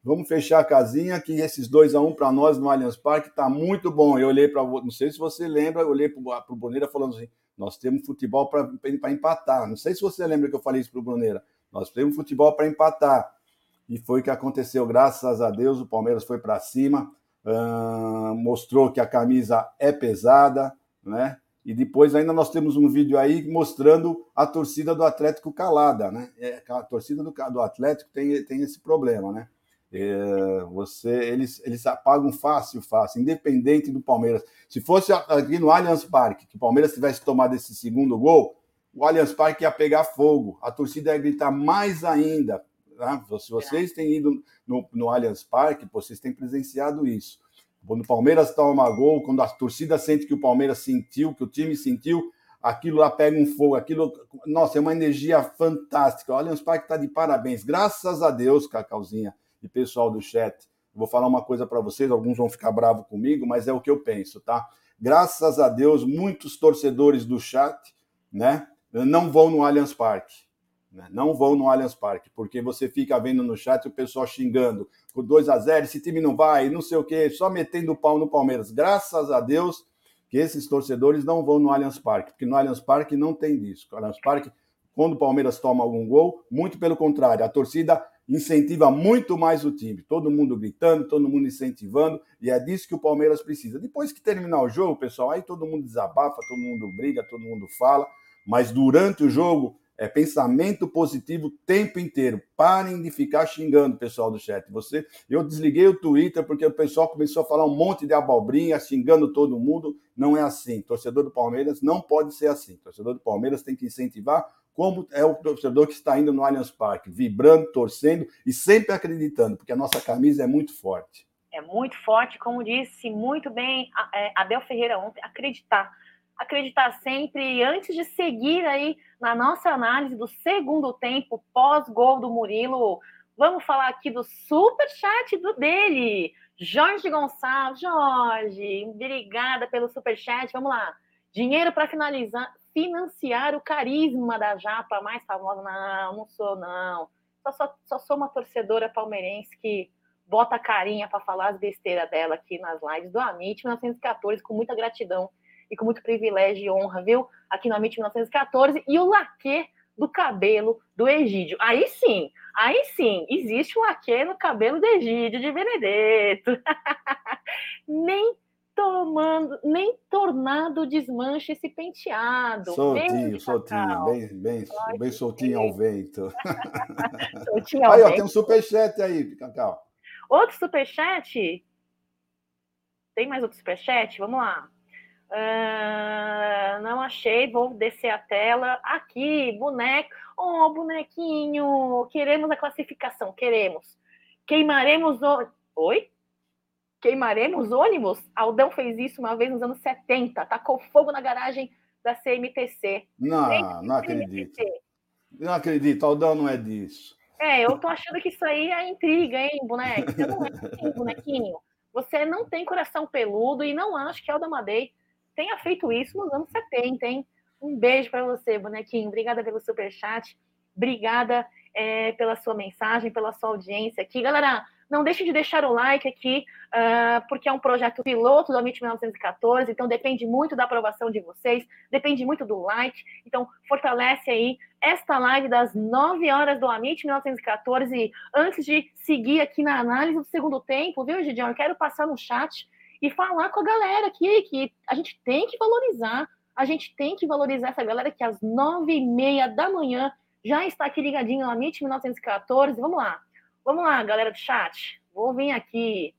vamos fechar a casinha, que esses 2 a 1 um para nós no Allianz Parque tá muito bom. Eu olhei para, não sei se você lembra, eu olhei para o Bruneira falando assim: nós temos futebol para empatar. Não sei se você lembra que eu falei isso para o Bruneira. Nós temos futebol para empatar. E foi o que aconteceu, graças a Deus, o Palmeiras foi para cima, mostrou que a camisa é pesada, né? E depois ainda nós temos um vídeo aí mostrando a torcida do Atlético calada, né? É, a torcida do, do Atlético tem, tem esse problema, né? É, você, eles, eles apagam fácil, fácil, independente do Palmeiras. Se fosse aqui no Allianz Parque, que o Palmeiras tivesse tomado esse segundo gol, o Allianz Parque ia pegar fogo, a torcida ia gritar mais ainda. Tá? Se vocês têm ido no, no Allianz Parque, vocês têm presenciado isso. Quando o Palmeiras toma gol, quando a torcida sente que o Palmeiras sentiu, que o time sentiu, aquilo lá pega um fogo, aquilo, nossa, é uma energia fantástica. O Parque está de parabéns. Graças a Deus, Cacauzinha e pessoal do chat. Vou falar uma coisa para vocês, alguns vão ficar bravos comigo, mas é o que eu penso, tá? Graças a Deus, muitos torcedores do chat, né, não vão no Allianz Parque. Né? Não vão no Allianz Parque, porque você fica vendo no chat o pessoal xingando com 2 a 0 esse time não vai, não sei o quê, só metendo o pau no Palmeiras. Graças a Deus que esses torcedores não vão no Allianz Parque, porque no Allianz Parque não tem disso. No Allianz Parque, quando o Palmeiras toma algum gol, muito pelo contrário, a torcida incentiva muito mais o time. Todo mundo gritando, todo mundo incentivando, e é disso que o Palmeiras precisa. Depois que terminar o jogo, pessoal, aí todo mundo desabafa, todo mundo briga, todo mundo fala, mas durante o jogo é pensamento positivo o tempo inteiro. Parem de ficar xingando pessoal do chat. Você, eu desliguei o Twitter porque o pessoal começou a falar um monte de abobrinha, xingando todo mundo. Não é assim. Torcedor do Palmeiras não pode ser assim. Torcedor do Palmeiras tem que incentivar como é o torcedor que está indo no Allianz Parque, vibrando, torcendo e sempre acreditando, porque a nossa camisa é muito forte. É muito forte, como disse muito bem é, Abel Ferreira ontem, acreditar acreditar sempre antes de seguir aí na nossa análise do segundo tempo pós-gol do Murilo. Vamos falar aqui do super chat do dele, Jorge Gonçalves. Jorge, obrigada pelo super chat. Vamos lá. Dinheiro para finalizar, financiar o carisma da japa mais famosa. Não, não sou não. Só, só, só sou uma torcedora palmeirense que bota a carinha para falar as besteiras dela aqui nas lives do Amit 1914 com muita gratidão e com muito privilégio e honra, viu? Aqui no Amit 1914 e o laque do cabelo do Egídio. Aí sim, aí sim, existe um laque no cabelo do Egídio de Benedetto. nem tomando, nem tornado desmanche esse penteado. Soltinho, bem, soltinho, bem, bem, bem soltinho ao vento. soltinho ao aí, vento. Ó, tem um superchat aí, Cacau. Outro superchat? Tem mais outro superchat? Vamos lá. Uh, não achei, vou descer a tela. Aqui, boneco. Oh, bonequinho, queremos a classificação, queremos. Queimaremos o. Oi? Queimaremos ônibus? Aldão fez isso uma vez nos anos 70, tacou fogo na garagem da CMTC. Não, não acredito. Não acredito, Aldão não é disso. É, eu tô achando que isso aí é intriga, hein, boneco? Você não é assim, bonequinho. Você não tem coração peludo e não acha que Alda Madei tenha feito isso nos anos 70, hein? Um beijo para você, bonequinho. Obrigada pelo super chat. Obrigada é, pela sua mensagem, pela sua audiência aqui. Galera, Não deixe de deixar o like aqui, uh, porque é um projeto piloto do Amit 1914, então depende muito da aprovação de vocês, depende muito do like. Então, fortalece aí esta live das 9 horas do Amit 1914. Antes de seguir aqui na análise do segundo tempo, viu, Gideon? Eu quero passar no chat e falar com a galera aqui que a gente tem que valorizar, a gente tem que valorizar essa galera que às nove e meia da manhã já está aqui ligadinho no Amit 1914. Vamos lá. Vamos lá, galera do chat. Vou vir aqui.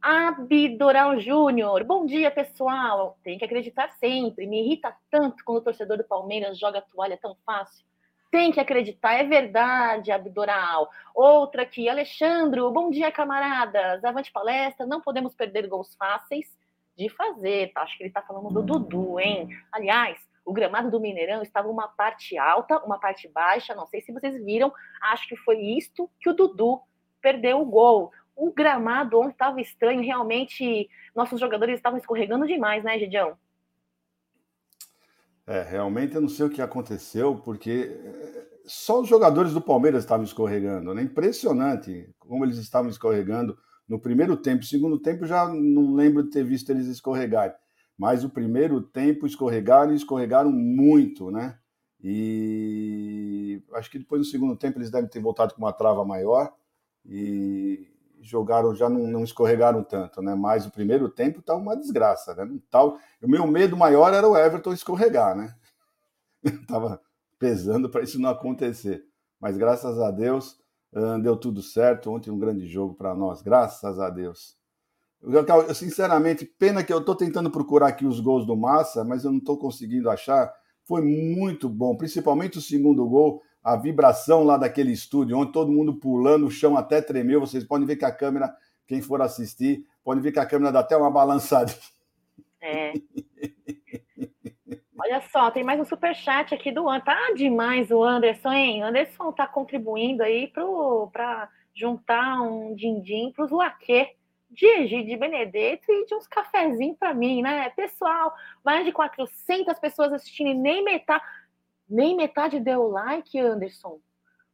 Abdoral Júnior. Bom dia, pessoal. Tem que acreditar sempre. Me irrita tanto quando o torcedor do Palmeiras joga a toalha tão fácil. Tem que acreditar, é verdade, Abdoral. Outra aqui, Alexandro. Bom dia, camaradas. Avante palestra. Não podemos perder gols fáceis de fazer. Tá? Acho que ele está falando do Dudu, hein? Aliás, o gramado do Mineirão estava uma parte alta, uma parte baixa. Não sei se vocês viram. Acho que foi isto que o Dudu perdeu o gol. O gramado ontem estava estranho. Realmente, nossos jogadores estavam escorregando demais, né, Gidião? É, realmente eu não sei o que aconteceu, porque eh, só os jogadores do Palmeiras estavam escorregando. Né? Impressionante como eles estavam escorregando no primeiro tempo. Segundo tempo, já não lembro de ter visto eles escorregarem mas o primeiro tempo escorregaram e escorregaram muito, né? E acho que depois no segundo tempo eles devem ter voltado com uma trava maior e jogaram, já não, não escorregaram tanto, né? Mas o primeiro tempo tá uma desgraça, né? Tal, o meu medo maior era o Everton escorregar, né? Tava pesando para isso não acontecer. Mas graças a Deus deu tudo certo. Ontem um grande jogo para nós, graças a Deus. Eu, sinceramente, pena que eu estou tentando procurar aqui os gols do Massa, mas eu não estou conseguindo achar. Foi muito bom, principalmente o segundo gol, a vibração lá daquele estúdio, onde todo mundo pulando, o chão até tremeu. Vocês podem ver que a câmera, quem for assistir, pode ver que a câmera dá até uma balançadinha. É. Olha só, tem mais um super chat aqui do Anderson. Tá demais o Anderson, hein? Anderson tá contribuindo aí para juntar um din-din para os laquê de Egide Benedetto e de uns cafezinhos para mim, né? Pessoal, mais de 400 pessoas assistindo e nem metade, nem metade deu like, Anderson.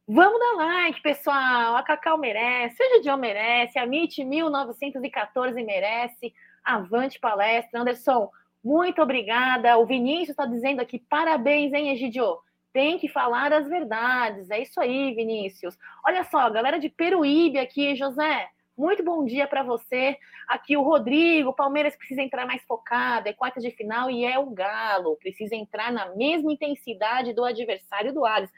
Vamos dar like, pessoal. A Cacau merece, o Gideon merece, a MIT 1914 merece. Avante palestra. Anderson, muito obrigada. O Vinícius está dizendo aqui, parabéns, hein, Egidio? Tem que falar as verdades. É isso aí, Vinícius. Olha só, galera de Peruíbe aqui, José. Muito bom dia para você. Aqui o Rodrigo, Palmeiras precisa entrar mais focado, é quarta de final e é o Galo. Precisa entrar na mesma intensidade do adversário do Ares.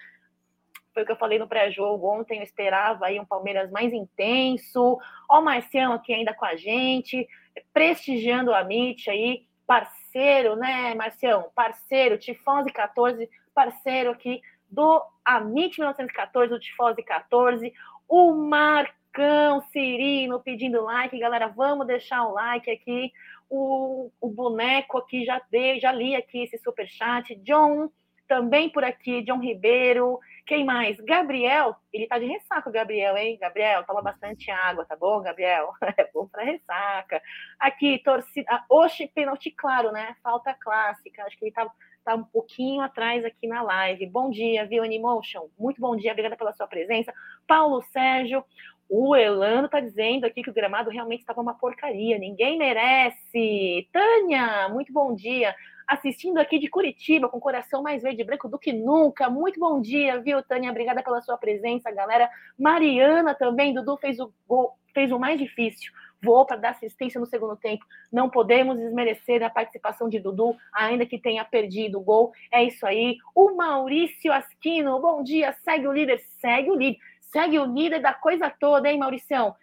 Foi o que eu falei no pré-jogo ontem, eu esperava aí um Palmeiras mais intenso. Ó o Marcião aqui ainda com a gente, prestigiando a MIT aí, parceiro, né, Marcião? Parceiro, Tifose 14, parceiro aqui do Amit 1914, do Tifose 14. O Marco Marcão, Cirino pedindo like, galera, vamos deixar o like aqui. O, o boneco aqui já dei, já li aqui esse super chat. John também por aqui, John Ribeiro. Quem mais? Gabriel, ele tá de ressaca, Gabriel, hein? Gabriel, toma bastante água, tá bom, Gabriel? É bom para ressaca. Aqui, torcida. Oxe, pênalti claro, né? Falta clássica. Acho que ele tá, tá um pouquinho atrás aqui na live. Bom dia, viu, Animotion? Muito bom dia, obrigada pela sua presença. Paulo Sérgio, o Elano está dizendo aqui que o gramado realmente estava uma porcaria, ninguém merece. Tânia, muito bom dia. Assistindo aqui de Curitiba, com coração mais verde e branco do que nunca. Muito bom dia, viu, Tânia? Obrigada pela sua presença, galera. Mariana também, Dudu fez o gol, fez o mais difícil. Voou para dar assistência no segundo tempo. Não podemos desmerecer a participação de Dudu, ainda que tenha perdido o gol. É isso aí. O Maurício Asquino, bom dia. Segue o líder, segue o líder segue o líder da coisa toda, hein, Mauricião?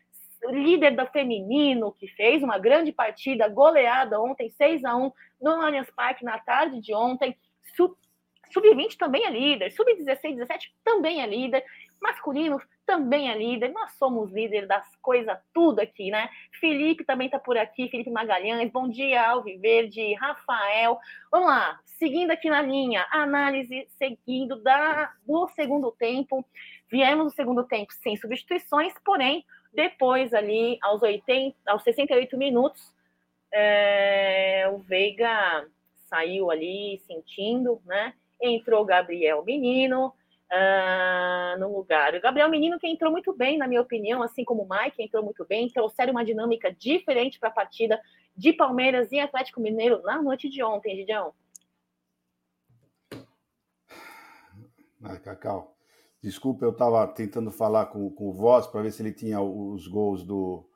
Líder do feminino, que fez uma grande partida, goleada ontem, 6 a 1 no Allianz Parque na tarde de ontem. Sub-20 também é líder, sub-16, 17 também é líder, masculino também é líder, nós somos líder das coisas tudo aqui, né? Felipe também está por aqui, Felipe Magalhães, bom dia, Alviverde, Rafael. Vamos lá, seguindo aqui na linha, análise seguindo da, do segundo tempo. Viemos no segundo tempo sem substituições, porém, depois ali, aos, 80, aos 68 minutos, é, o Veiga saiu ali sentindo, né? Entrou Gabriel Menino, uh, no lugar. O Gabriel Menino, que entrou muito bem, na minha opinião, assim como o Mike, entrou muito bem, trouxeram uma dinâmica diferente para a partida de Palmeiras e Atlético Mineiro na noite de ontem, Gidião. Ah, Cacau, desculpa, eu estava tentando falar com, com o Voz para ver se ele tinha os gols do,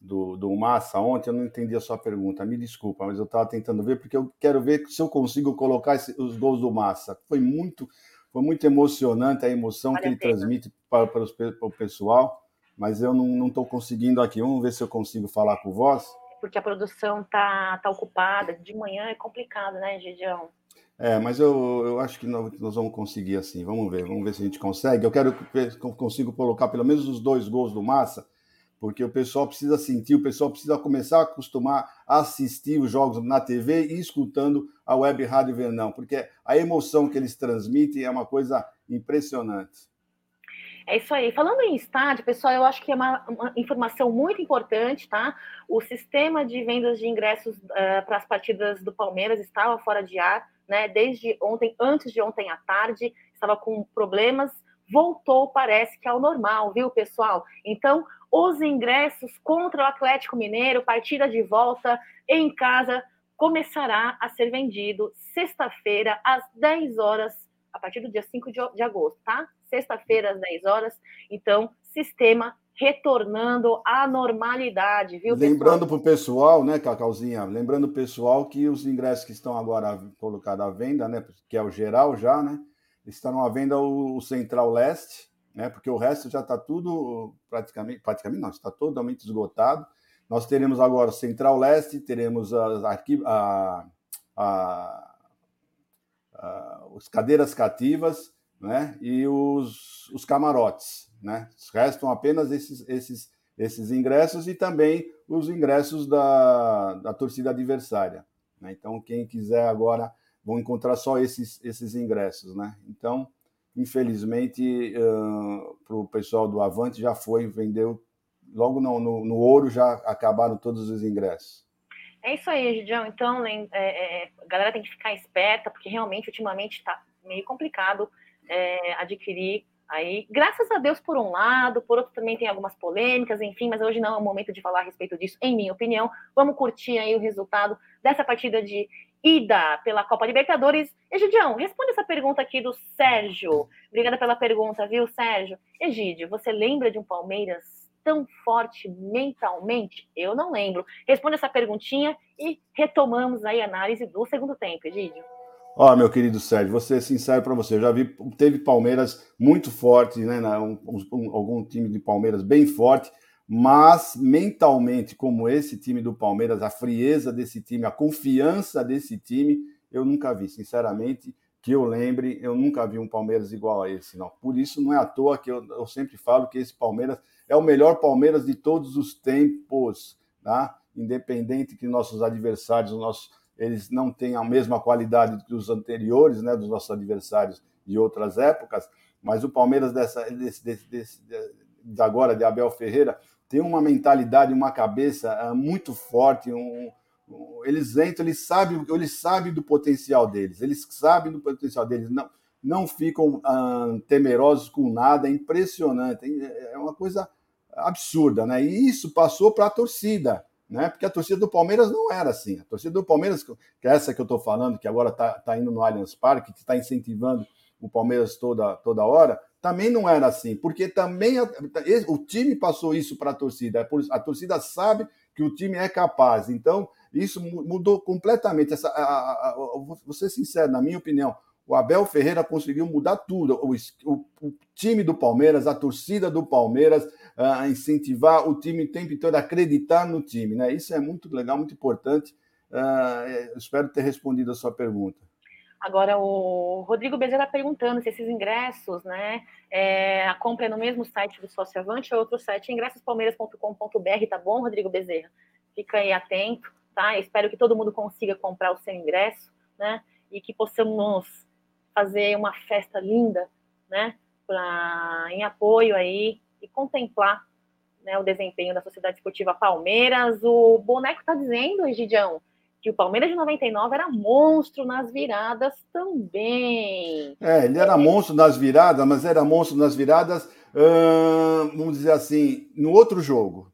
do, do Massa ontem, eu não entendi a sua pergunta, me desculpa, mas eu estava tentando ver, porque eu quero ver se eu consigo colocar esse, os gols do Massa. Foi muito, foi muito emocionante a emoção vale que ele transmite para, para, os, para, o pessoal, mas eu não estou conseguindo aqui. Vamos ver se eu consigo falar com voz. Porque a produção está tá ocupada, de manhã é complicado, né, Gidião? É, mas eu, eu acho que nós, nós, vamos conseguir assim. Vamos ver, vamos ver se a gente consegue. Eu quero que consigo colocar pelo menos os dois gols do Massa, porque o pessoal precisa sentir, o pessoal precisa começar a acostumar a assistir os jogos na TV e escutando a Web Rádio Vernão, porque a emoção que eles transmitem é uma coisa impressionante. É isso aí. Falando em estádio, pessoal, eu acho que é uma, uma informação muito importante, tá? O sistema de vendas de ingressos uh, para as partidas do Palmeiras estava fora de ar, né? Desde ontem, antes de ontem à tarde, estava com problemas voltou, parece que ao normal, viu, pessoal? Então, os ingressos contra o Atlético Mineiro, partida de volta em casa, começará a ser vendido sexta-feira, às 10 horas, a partir do dia 5 de agosto, tá? Sexta-feira, às 10 horas. Então, sistema retornando à normalidade, viu? Lembrando para o pessoal, né, Cacauzinha? Lembrando o pessoal que os ingressos que estão agora colocados à venda, né, que é o geral já, né? Estão à venda o, Central Leste, né? Porque o resto já está tudo praticamente, praticamente não, está totalmente esgotado. Nós teremos agora Central Leste, teremos as, a, a, a, os cadeiras cativas, né? E os, os camarotes, né? Restam apenas esses, esses, esses ingressos e também os ingressos da, da torcida adversária. Né? Então, quem quiser agora vão encontrar só esses, esses ingressos, né? Então, infelizmente, uh, para o pessoal do Avante já foi, vendeu, logo no, no, no, ouro já acabaram todos os ingressos. É isso aí, Gidião. Então, é, é, a galera tem que ficar esperta, porque realmente, ultimamente, está meio complicado é, adquirir aí. Graças a Deus, por um lado, por outro também tem algumas polêmicas, enfim, mas hoje não é o momento de falar a respeito disso, em minha opinião. Vamos curtir aí o resultado dessa partida de ida pela Copa Libertadores. Egidião, responde essa pergunta aqui do Sérgio. Obrigada pela pergunta, viu, Sérgio? Egídio, você lembra de um Palmeiras tão forte mentalmente? Eu não lembro. Responde essa perguntinha e retomamos aí a análise do segundo tempo, Egídio. Ó, oh, meu querido Sérgio, ser sincero para você, eu já vi, teve Palmeiras muito forte, né, um, um, algum time de Palmeiras bem forte, mas mentalmente, como esse time do Palmeiras, a frieza desse time, a confiança desse time, eu nunca vi, sinceramente, que eu lembre, eu nunca vi um Palmeiras igual a esse, não. Por isso, não é à toa que eu, eu sempre falo que esse Palmeiras é o melhor Palmeiras de todos os tempos, tá? Independente que nossos adversários, nossos, eles não tenham a mesma qualidade que os anteriores, né, dos nossos adversários de outras épocas, mas o Palmeiras dessa, desse, desse, desse, de agora, de Abel Ferreira, tem uma mentalidade, uma cabeça uh, muito forte. Um, um, eles entram, eles sabem, eles sabem do potencial deles, eles sabem do potencial deles, não, não ficam uh, temerosos com nada, é impressionante, é uma coisa absurda, né? E isso passou para a torcida, né? Porque a torcida do Palmeiras não era assim. A torcida do Palmeiras, que é essa que eu estou falando, que agora está tá indo no Allianz Parque, que está incentivando o Palmeiras toda, toda hora, também não era assim, porque também a, o time passou isso para a torcida. A torcida sabe que o time é capaz. Então, isso mudou completamente. Essa, a, a, vou ser sincero, na minha opinião, o Abel Ferreira conseguiu mudar tudo. O, o, o time do Palmeiras, a torcida do Palmeiras, incentivar o time o tempo todo, acreditar no time. Né? Isso é muito legal, muito importante. Uh, espero ter respondido a sua pergunta. Agora, o Rodrigo Bezerra está perguntando se esses ingressos, né, é, a compra é no mesmo site do Sócio Avante ou outro site, ingressospalmeiras.com.br, tá bom, Rodrigo Bezerra? Fica aí atento, tá? espero que todo mundo consiga comprar o seu ingresso, né, e que possamos fazer uma festa linda, né, pra, em apoio aí contemplar né, o desempenho da Sociedade Esportiva Palmeiras. O boneco está dizendo, Egidião, que o Palmeiras de 99 era monstro nas viradas também. É, ele era monstro nas viradas, mas era monstro nas viradas, hum, vamos dizer assim, no outro jogo,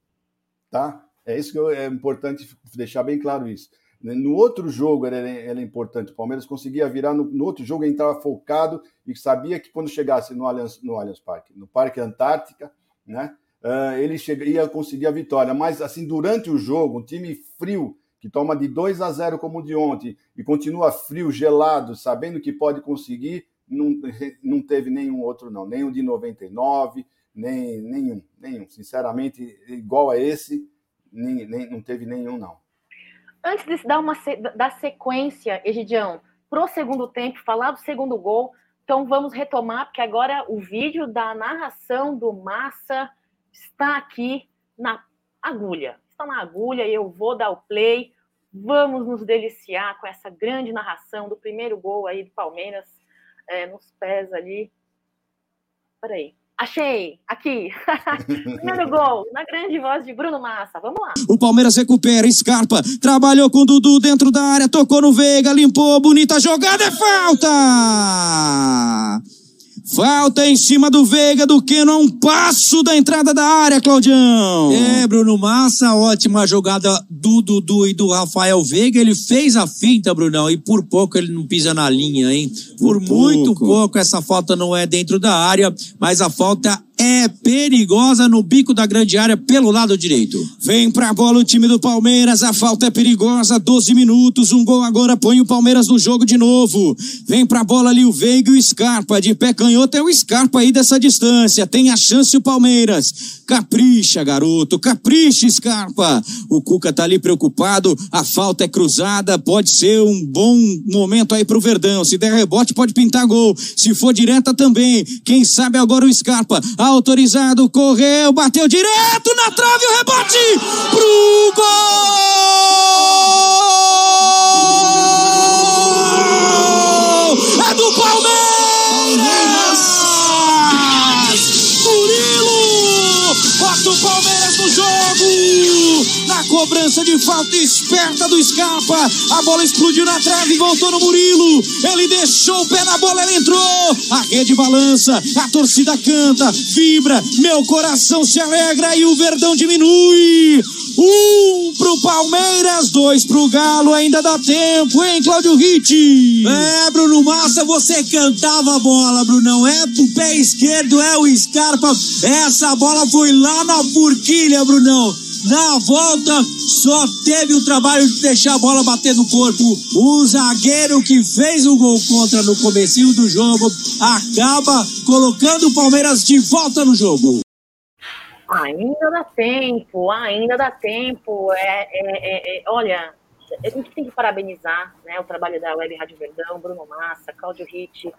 tá? É isso que eu, é importante deixar bem claro isso. No outro jogo era, era importante. O Palmeiras conseguia virar no, no outro jogo, entrava focado e sabia que quando chegasse no Allianz, no Allianz Parque, no Parque Antártica, né, uh, ele chega, ia conseguir a vitória. Mas assim, durante o jogo, um time frio que toma de 2 a 0 como o de ontem e continua frio, gelado, sabendo que pode conseguir, não, não teve nenhum outro, não. O de 99, nem, nenhum, nenhum. Sinceramente, igual a esse, nem, nem, não teve nenhum, não. Antes de dar uma da sequência, Egidião, pro segundo tempo, falar do segundo gol, então vamos retomar, porque agora o vídeo da narração do Massa está aqui na agulha está na agulha e eu vou dar o play. Vamos nos deliciar com essa grande narração do primeiro gol aí do Palmeiras é, nos pés ali. Peraí. Achei, aqui. Primeiro gol, na grande voz de Bruno Massa. Vamos lá. O Palmeiras recupera, Scarpa. Trabalhou com o Dudu dentro da área, tocou no Veiga, limpou, bonita jogada, é falta! Falta em cima do Veiga, do Keno, a um passo da entrada da área, Claudião. É, Bruno Massa, ótima jogada do Dudu e do Rafael Veiga. Ele fez a finta, Brunão, e por pouco ele não pisa na linha, hein? Por, por muito pouco. pouco essa falta não é dentro da área, mas a falta é perigosa no bico da grande área pelo lado direito. Vem pra bola o time do Palmeiras, a falta é perigosa, 12 minutos, um gol agora põe o Palmeiras no jogo de novo. Vem pra bola ali o Veiga e o Scarpa, de pé canhoto é o Scarpa aí dessa distância, tem a chance o Palmeiras. Capricha, garoto, capricha, Scarpa. O Cuca tá ali preocupado, a falta é cruzada, pode ser um bom momento aí pro Verdão. Se der rebote, pode pintar gol. Se for direta também, quem sabe agora o Scarpa. A autorizado, correu, bateu direto na trave, o rebote pro gol! Cobrança de falta esperta do Scarpa, a bola explodiu na trave e voltou no Murilo. Ele deixou o pé na bola, ele entrou. A rede balança, a torcida canta, vibra, meu coração se alegra e o Verdão diminui. Um pro Palmeiras, dois pro Galo, ainda dá tempo, hein, Cláudio Ritt? É, Bruno Massa, você cantava a bola, Brunão. É pro pé esquerdo, é o Scarpa. Essa bola foi lá na forquilha, Brunão. Na volta, só teve o trabalho de deixar a bola bater no corpo. O zagueiro que fez o gol contra no comecinho do jogo acaba colocando o Palmeiras de volta no jogo. Ainda dá tempo, ainda dá tempo. É, é, é, é, olha, a gente tem que parabenizar né, o trabalho da Web Rádio Verdão, Bruno Massa, Cláudio Ritt, uh,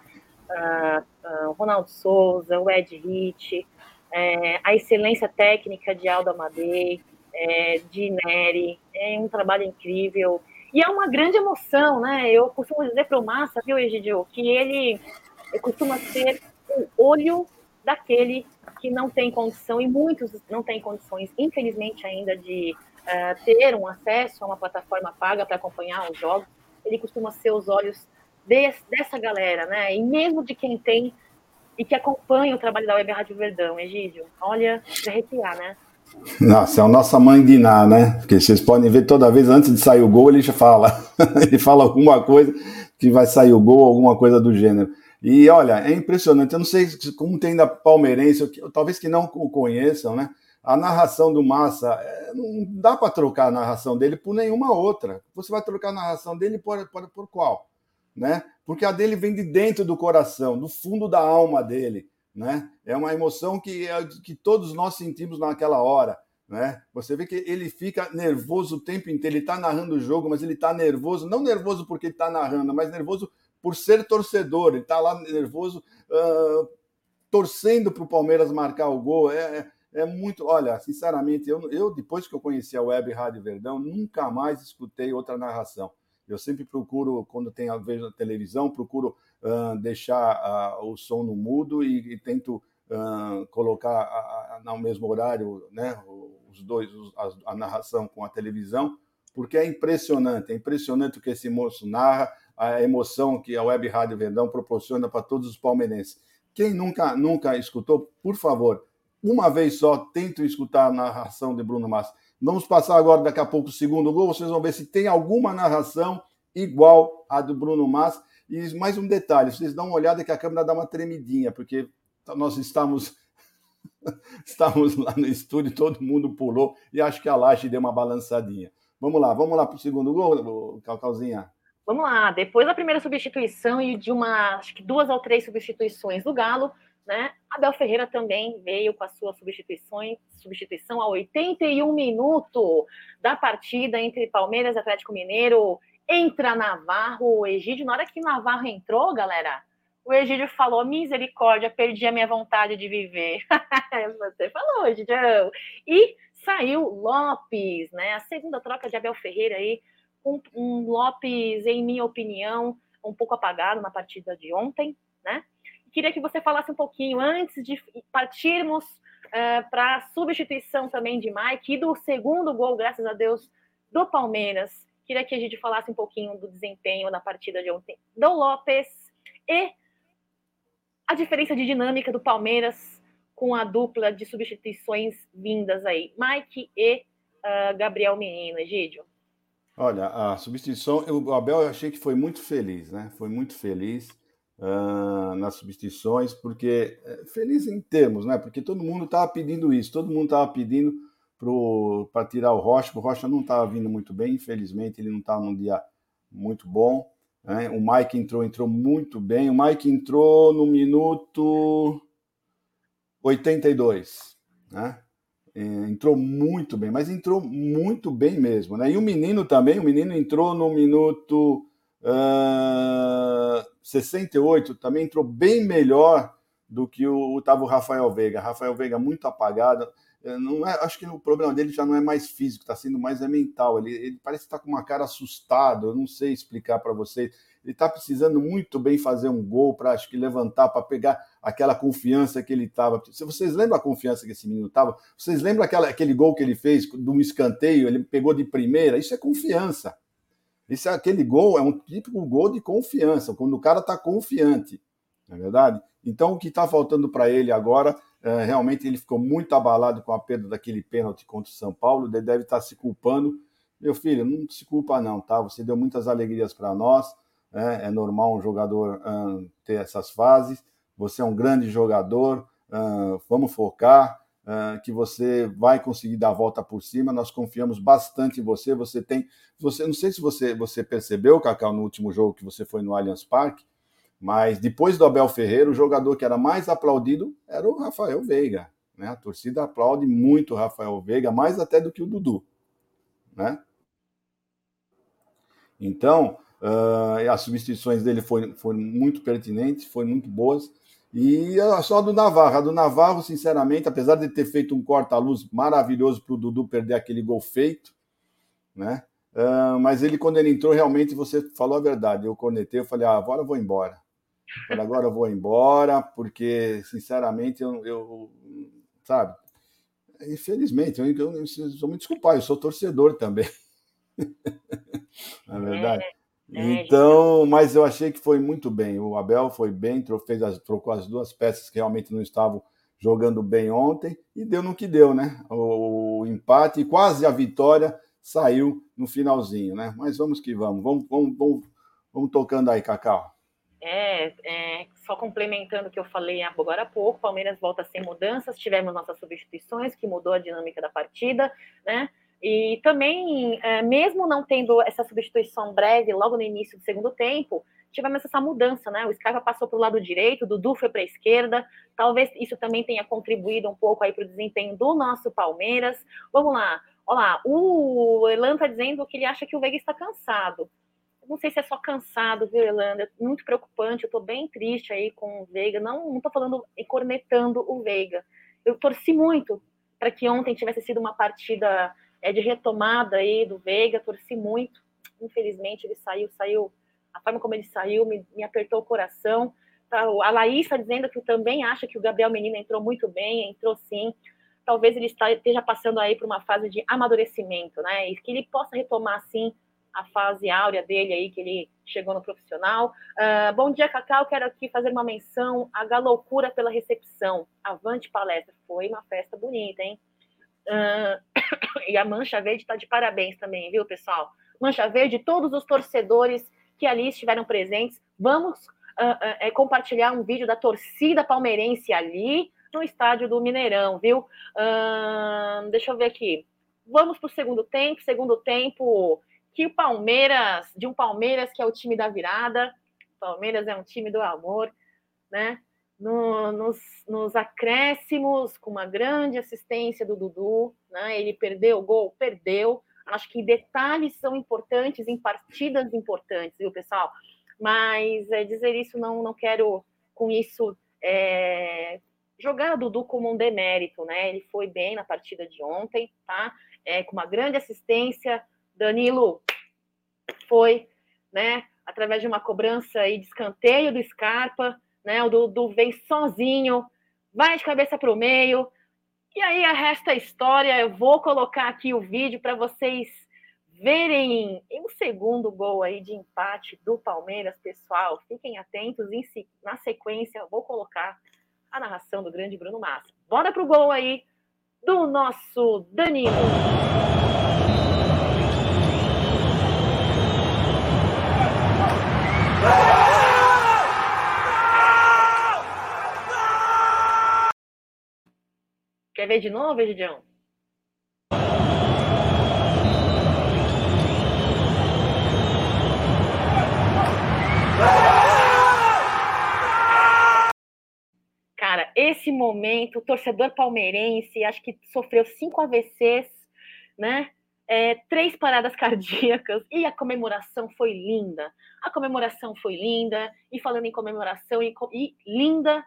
uh, Ronaldo Souza, o Ed Ritt, é, a excelência técnica de Aldo Amadei, é, de Nery, é um trabalho incrível. E é uma grande emoção, né? Eu costumo dizer para o Massa, viu, Egidio, que ele costuma ser o olho daquele que não tem condição, e muitos não têm condições, infelizmente, ainda de uh, ter um acesso a uma plataforma paga para acompanhar os jogos. Ele costuma ser os olhos dessa galera, né? E mesmo de quem tem e que acompanha o trabalho da Web Rádio Verdão, Egídio. Olha, de arrepiar, né? Nossa, é a nossa mãe Guiná, né? Porque vocês podem ver toda vez antes de sair o gol, ele já fala. ele fala alguma coisa que vai sair o gol, alguma coisa do gênero. E olha, é impressionante. Eu não sei como tem da palmeirense, talvez que não o conheçam, né? A narração do Massa, é, não dá para trocar a narração dele por nenhuma outra. Você vai trocar a narração dele por, por, por qual? Né? Porque a dele vem de dentro do coração, do fundo da alma dele né? É uma emoção que, é, que todos nós sentimos naquela hora, né? Você vê que ele fica nervoso o tempo inteiro, ele está narrando o jogo, mas ele está nervoso, não nervoso porque está narrando, mas nervoso por ser torcedor, ele está lá nervoso, uh, torcendo para o Palmeiras marcar o gol, é, é, é muito, olha, sinceramente, eu, eu depois que eu conheci a Web Rádio Verdão, nunca mais escutei outra narração. Eu sempre procuro, quando tenho, vejo a televisão, procuro deixar uh, o som no mudo e, e tento uh, colocar no mesmo horário né, os dois, a, a narração com a televisão, porque é impressionante, é impressionante o que esse moço narra, a emoção que a Web Rádio Verdão proporciona para todos os palmeirenses. Quem nunca, nunca escutou, por favor, uma vez só, tentem escutar a narração de Bruno Massa. Vamos passar agora, daqui a pouco, o segundo gol. Vocês vão ver se tem alguma narração igual à do Bruno Massa. E mais um detalhe: vocês dão uma olhada que a câmera dá uma tremidinha, porque nós estamos. estamos lá no estúdio, todo mundo pulou e acho que a laje deu uma balançadinha. Vamos lá, vamos lá para o segundo gol, Calcalzinha. Vamos lá, depois da primeira substituição e de uma, acho que duas ou três substituições do Galo, né? Abel Ferreira também veio com a sua substituição, substituição a 81 minutos da partida entre Palmeiras e Atlético Mineiro. Entra Navarro, o Egídio. Na hora que Navarro entrou, galera, o Egídio falou: misericórdia, perdi a minha vontade de viver. Você falou, Egídio. E saiu Lopes, né? A segunda troca de Abel Ferreira aí, com um Lopes, em minha opinião, um pouco apagado na partida de ontem, né? queria que você falasse um pouquinho, antes de partirmos uh, para a substituição também de Mike e do segundo gol, graças a Deus, do Palmeiras. Queria que a gente falasse um pouquinho do desempenho na partida de ontem do Lopes e a diferença de dinâmica do Palmeiras com a dupla de substituições vindas aí, Mike e uh, Gabriel Menino, Egídio. Olha, a substituição, o Abel eu achei que foi muito feliz, né? Foi muito feliz uh, nas substituições, porque é, feliz em termos, né? Porque todo mundo estava pedindo isso, todo mundo estava pedindo para tirar o Rocha, o Rocha não estava vindo muito bem, infelizmente ele não estava num dia muito bom. Né? O Mike entrou, entrou muito bem. O Mike entrou no minuto 82, né? É, entrou muito bem, mas entrou muito bem mesmo, né? E o menino também, o menino entrou no minuto uh, 68 também entrou bem melhor do que o estava o Rafael Veiga. Rafael Veiga muito apagado. Não é, acho que o problema dele já não é mais físico, está sendo mais é mental. Ele, ele parece estar tá com uma cara assustado. Eu não sei explicar para vocês. Ele está precisando muito bem fazer um gol para acho que levantar, para pegar aquela confiança que ele estava. Se vocês lembram a confiança que esse menino estava, vocês lembram aquela, aquele gol que ele fez de um escanteio? Ele pegou de primeira. Isso é confiança. Esse, aquele gol é um típico gol de confiança, quando o cara está confiante, não é verdade? Então, o que está faltando para ele agora, é, realmente ele ficou muito abalado com a perda daquele pênalti contra o São Paulo, ele deve estar tá se culpando. Meu filho, não se culpa não, tá? Você deu muitas alegrias para nós, é, é, normal um jogador uh, ter essas fases, você é um grande jogador, uh, vamos focar, uh, que você vai conseguir dar a volta por cima. Nós confiamos bastante em você. Você tem, você não sei se você você percebeu, Cacau, no último jogo que você foi no Allianz Parque, mas depois do Abel Ferreira, o jogador que era mais aplaudido era o Rafael Veiga. Né? A torcida aplaude muito o Rafael Veiga, mais até do que o Dudu. Né? Então, uh, as substituições dele foram, muito pertinentes, foram muito boas. E só a do Navarro. A do Navarro, sinceramente, apesar de ter feito um corta-luz maravilhoso para o Dudu perder aquele gol feito, né? Uh, mas ele, quando ele entrou, realmente você falou a verdade. Eu cornetei, eu falei, ah, agora eu vou embora. Falei, agora eu vou embora, porque, sinceramente, eu, eu sabe? Infelizmente, eu, eu, eu, eu me desculpar, eu sou torcedor também. Na é verdade. É. É, então, mas eu achei que foi muito bem. O Abel foi bem, fez as, trocou as duas peças que realmente não estavam jogando bem ontem e deu no que deu, né? O, o empate e quase a vitória saiu no finalzinho, né? Mas vamos que vamos. Vamos, vamos, vamos, vamos tocando aí, Cacau. É, é, só complementando o que eu falei agora há pouco, Palmeiras volta sem mudanças, tivemos nossas substituições, que mudou a dinâmica da partida, né? E também, é, mesmo não tendo essa substituição breve logo no início do segundo tempo, tivemos essa mudança, né? O Scarpa passou para o lado direito, o Dudu foi para a esquerda. Talvez isso também tenha contribuído um pouco aí para o desempenho do nosso Palmeiras. Vamos lá. Olha lá, o Elan está dizendo que ele acha que o Veiga está cansado. Não sei se é só cansado, viu, Elan? É muito preocupante. Eu estou bem triste aí com o Veiga. Não estou falando e cornetando o Veiga. Eu torci muito para que ontem tivesse sido uma partida é, de retomada aí do Veiga, torci muito. Infelizmente, ele saiu, saiu. A forma como ele saiu me, me apertou o coração. Tá, a Laís está dizendo que também acha que o Gabriel Menino entrou muito bem, entrou sim. talvez ele esteja passando aí por uma fase de amadurecimento, né? E que ele possa retomar, assim, a fase áurea dele aí, que ele chegou no profissional. Uh, bom dia, Cacau. Quero aqui fazer uma menção à Galoucura pela recepção. Avante palestra. Foi uma festa bonita, hein? Uh, e a Mancha Verde está de parabéns também, viu, pessoal? Mancha Verde, todos os torcedores que ali estiveram presentes. Vamos uh, uh, compartilhar um vídeo da torcida palmeirense ali no estádio do Mineirão, viu? Deixa eu ver aqui. Vamos para o segundo tempo. Segundo tempo que o Palmeiras, de um Palmeiras que é o time da virada. Palmeiras é um time do amor, né? No, nos, nos, acréscimos, com uma grande assistência do Dudu, né? Ele perdeu o gol, perdeu. Acho que detalhes são importantes em partidas importantes, viu, pessoal? Mas é, dizer isso não, não quero com isso é, jogar o Dudu como um demérito, né? Ele foi bem na partida de ontem, tá? É, com uma grande assistência. Danilo foi, né? Através de uma cobrança e de escanteio do Scarpa, né? O Dudu vem sozinho, vai de cabeça para o meio, e aí a resta história, eu vou colocar aqui o vídeo para vocês verem em um segundo gol aí de empate do Palmeiras, pessoal. Fiquem atentos, na sequência eu vou colocar a narração do grande Bruno Massa. Bora pro gol aí do nosso Danilo. Quer ver de novo, Egidião? Cara, esse momento, o torcedor palmeirense, acho que sofreu cinco AVCs, né? É, três paradas cardíacas e a comemoração foi linda. A comemoração foi linda. E falando em comemoração e, e linda,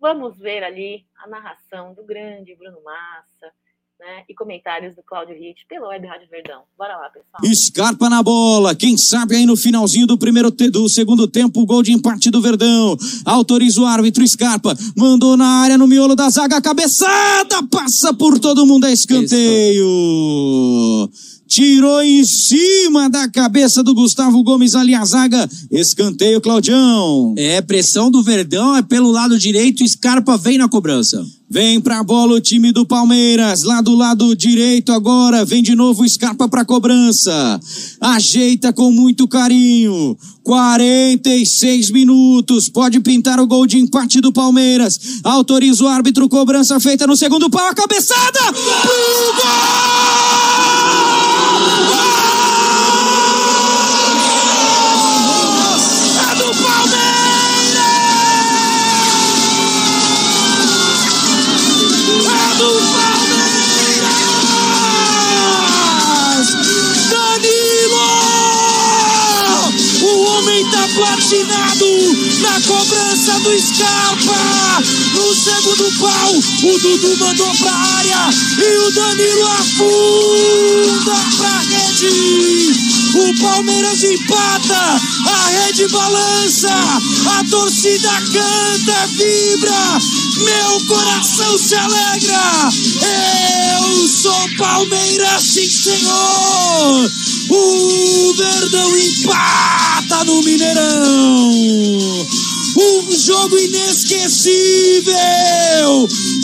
Vamos ver ali a narração do grande Bruno Massa, né? E comentários do Cláudio Ritt pelo Web Rádio Verdão. Bora lá, pessoal. Escarpa na bola. Quem sabe aí no finalzinho do primeiro do segundo tempo, o gol de empate do Verdão. Autoriza o árbitro Scarpa. Mandou na área no miolo da zaga. Cabeçada! Passa por todo mundo a escanteio. Isso tirou em cima da cabeça do Gustavo Gomes ali a zaga. Escanteio, Claudião. É, pressão do Verdão é pelo lado direito, Scarpa vem na cobrança. Vem pra bola o time do Palmeiras, lá do lado direito agora, vem de novo Scarpa pra cobrança. Ajeita com muito carinho. 46 minutos, pode pintar o gol de empate do Palmeiras. Autoriza o árbitro, cobrança feita no segundo pau, a cabeçada! Gol! oh, oh. Platinado na cobrança do Scarpa. No segundo pau, o Dudu mandou pra área e o Danilo afunda pra rede. O Palmeiras empata, a rede balança, a torcida canta, vibra, meu coração se alegra. Eu sou Palmeiras, sim senhor. O Verdão empata jogo inesquecível.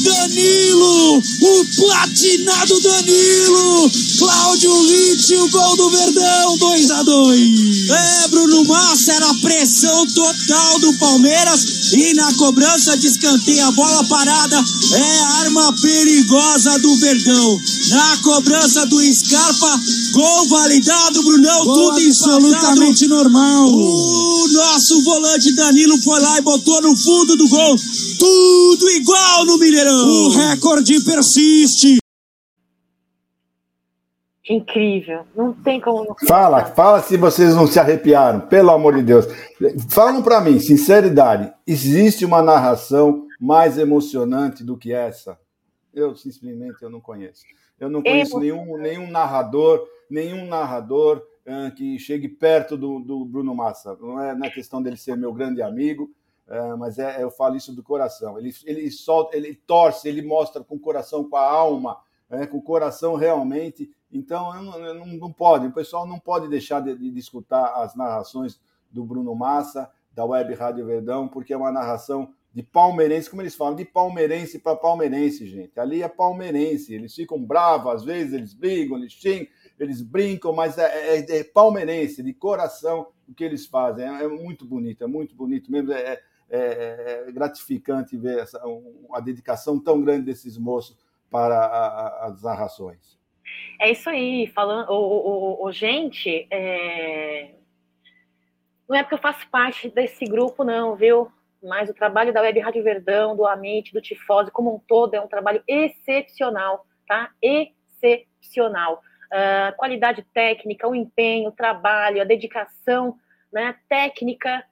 Danilo, o platinado Danilo. Cláudio Litt, o gol do Verdão, 2 a 2 É, Bruno Massa, era a pressão total do Palmeiras. E na cobrança de escanteio, a bola parada é arma perigosa do Verdão. Na cobrança do Scarpa, gol validado, Brunão, gol tudo absolutamente normal. O nosso volante Danilo foi lá e botou no fundo do gol. Tudo igual no Mineirão. O recorde persiste. Incrível. Não tem como. Não fala, fala se vocês não se arrepiaram, pelo amor de Deus. Falam para mim, sinceridade, existe uma narração mais emocionante do que essa? Eu, simplesmente, eu não conheço. Eu não conheço nenhum, nenhum narrador, nenhum narrador uh, que chegue perto do, do Bruno Massa. Não é na é questão dele ser meu grande amigo, é, mas é, eu falo isso do coração. Ele, ele solta, ele torce, ele mostra com o coração, com a alma, é, com o coração realmente. Então, não, não, não, pode, o pessoal não pode deixar de, de, escutar as narrações do Bruno Massa, da Web Rádio Verdão, porque é uma narração de palmeirense, como eles falam, de palmeirense para palmeirense, gente. Ali é palmeirense, eles ficam bravos, às vezes eles brigam, eles xingam, eles brincam, mas é, é, é palmeirense, de coração, o que eles fazem. É, é muito bonito, é muito bonito mesmo. É, é, é gratificante ver essa, uma dedicação tão grande desses moços para a, a, as narrações. É isso aí, falando, o, o, o gente, é... não é porque eu faço parte desse grupo, não, viu? Mas o trabalho da Web Rádio Verdão, do Amit, do Tifose, como um todo, é um trabalho excepcional, tá? Excepcional. Uh, qualidade técnica, o empenho, o trabalho, a dedicação né, técnica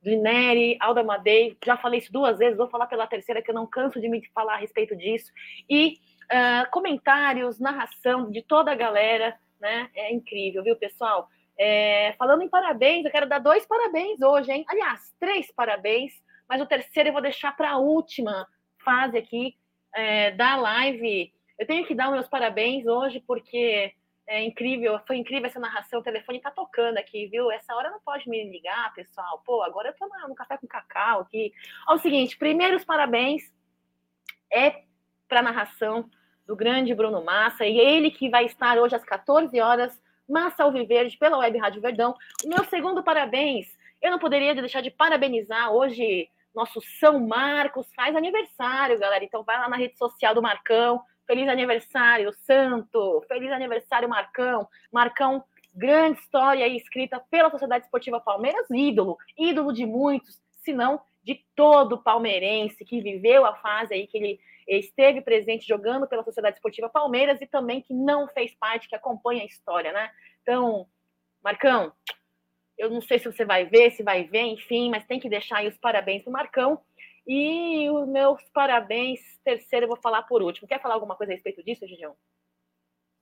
de Neri, Alda Madei, já falei isso duas vezes, vou falar pela terceira, que eu não canso de me falar a respeito disso, e uh, comentários, narração de toda a galera, né? É incrível, viu, pessoal? É, falando em parabéns, eu quero dar dois parabéns hoje, hein? Aliás, três parabéns, mas o terceiro eu vou deixar para a última fase aqui é, da live. Eu tenho que dar meus parabéns hoje, porque é incrível, foi incrível essa narração. O telefone tá tocando aqui, viu? Essa hora não pode me ligar, pessoal. Pô, agora eu tô no café com cacau aqui. Ó, o seguinte, primeiros parabéns é para narração do grande Bruno Massa, e ele que vai estar hoje às 14 horas, Massa Alviverde, pela Web Rádio Verdão. O meu segundo parabéns, eu não poderia deixar de parabenizar hoje nosso São Marcos, faz aniversário, galera. Então vai lá na rede social do Marcão, Feliz aniversário, Santo! Feliz aniversário, Marcão! Marcão, grande história aí escrita pela Sociedade Esportiva Palmeiras, ídolo, ídolo de muitos, se não de todo palmeirense que viveu a fase aí que ele esteve presente jogando pela Sociedade Esportiva Palmeiras e também que não fez parte, que acompanha a história, né? Então, Marcão, eu não sei se você vai ver, se vai ver, enfim, mas tem que deixar aí os parabéns pro Marcão. E os meus parabéns, terceiro, eu vou falar por último. Quer falar alguma coisa a respeito disso, Gigião?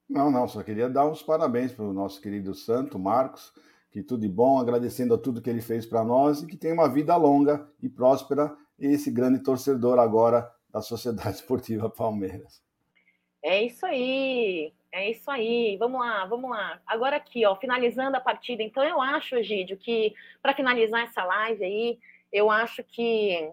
Não, não, só queria dar uns parabéns para o nosso querido Santo Marcos, que tudo de bom, agradecendo a tudo que ele fez para nós e que tem uma vida longa e próspera, esse grande torcedor agora da Sociedade Esportiva Palmeiras. É isso aí, é isso aí. Vamos lá, vamos lá. Agora aqui, ó, finalizando a partida. Então eu acho, Egídio, que para finalizar essa live aí, eu acho que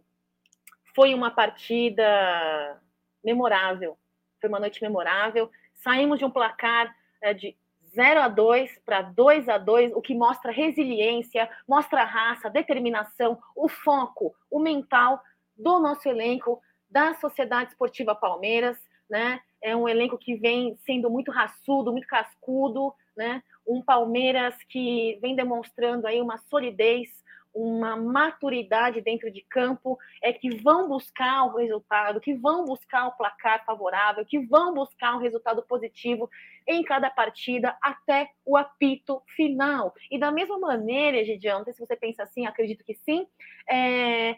foi uma partida memorável. Foi uma noite memorável. Saímos de um placar é, de 0 a 2 para 2 a 2, o que mostra resiliência, mostra raça, determinação, o foco, o mental do nosso elenco da Sociedade Esportiva Palmeiras, né? É um elenco que vem sendo muito raçudo, muito cascudo, né? Um Palmeiras que vem demonstrando aí uma solidez, uma maturidade dentro de campo, é que vão buscar o resultado, que vão buscar o placar favorável, que vão buscar um resultado positivo em cada partida até o apito final. E da mesma maneira, Egidião, não sei se você pensa assim, acredito que sim, é...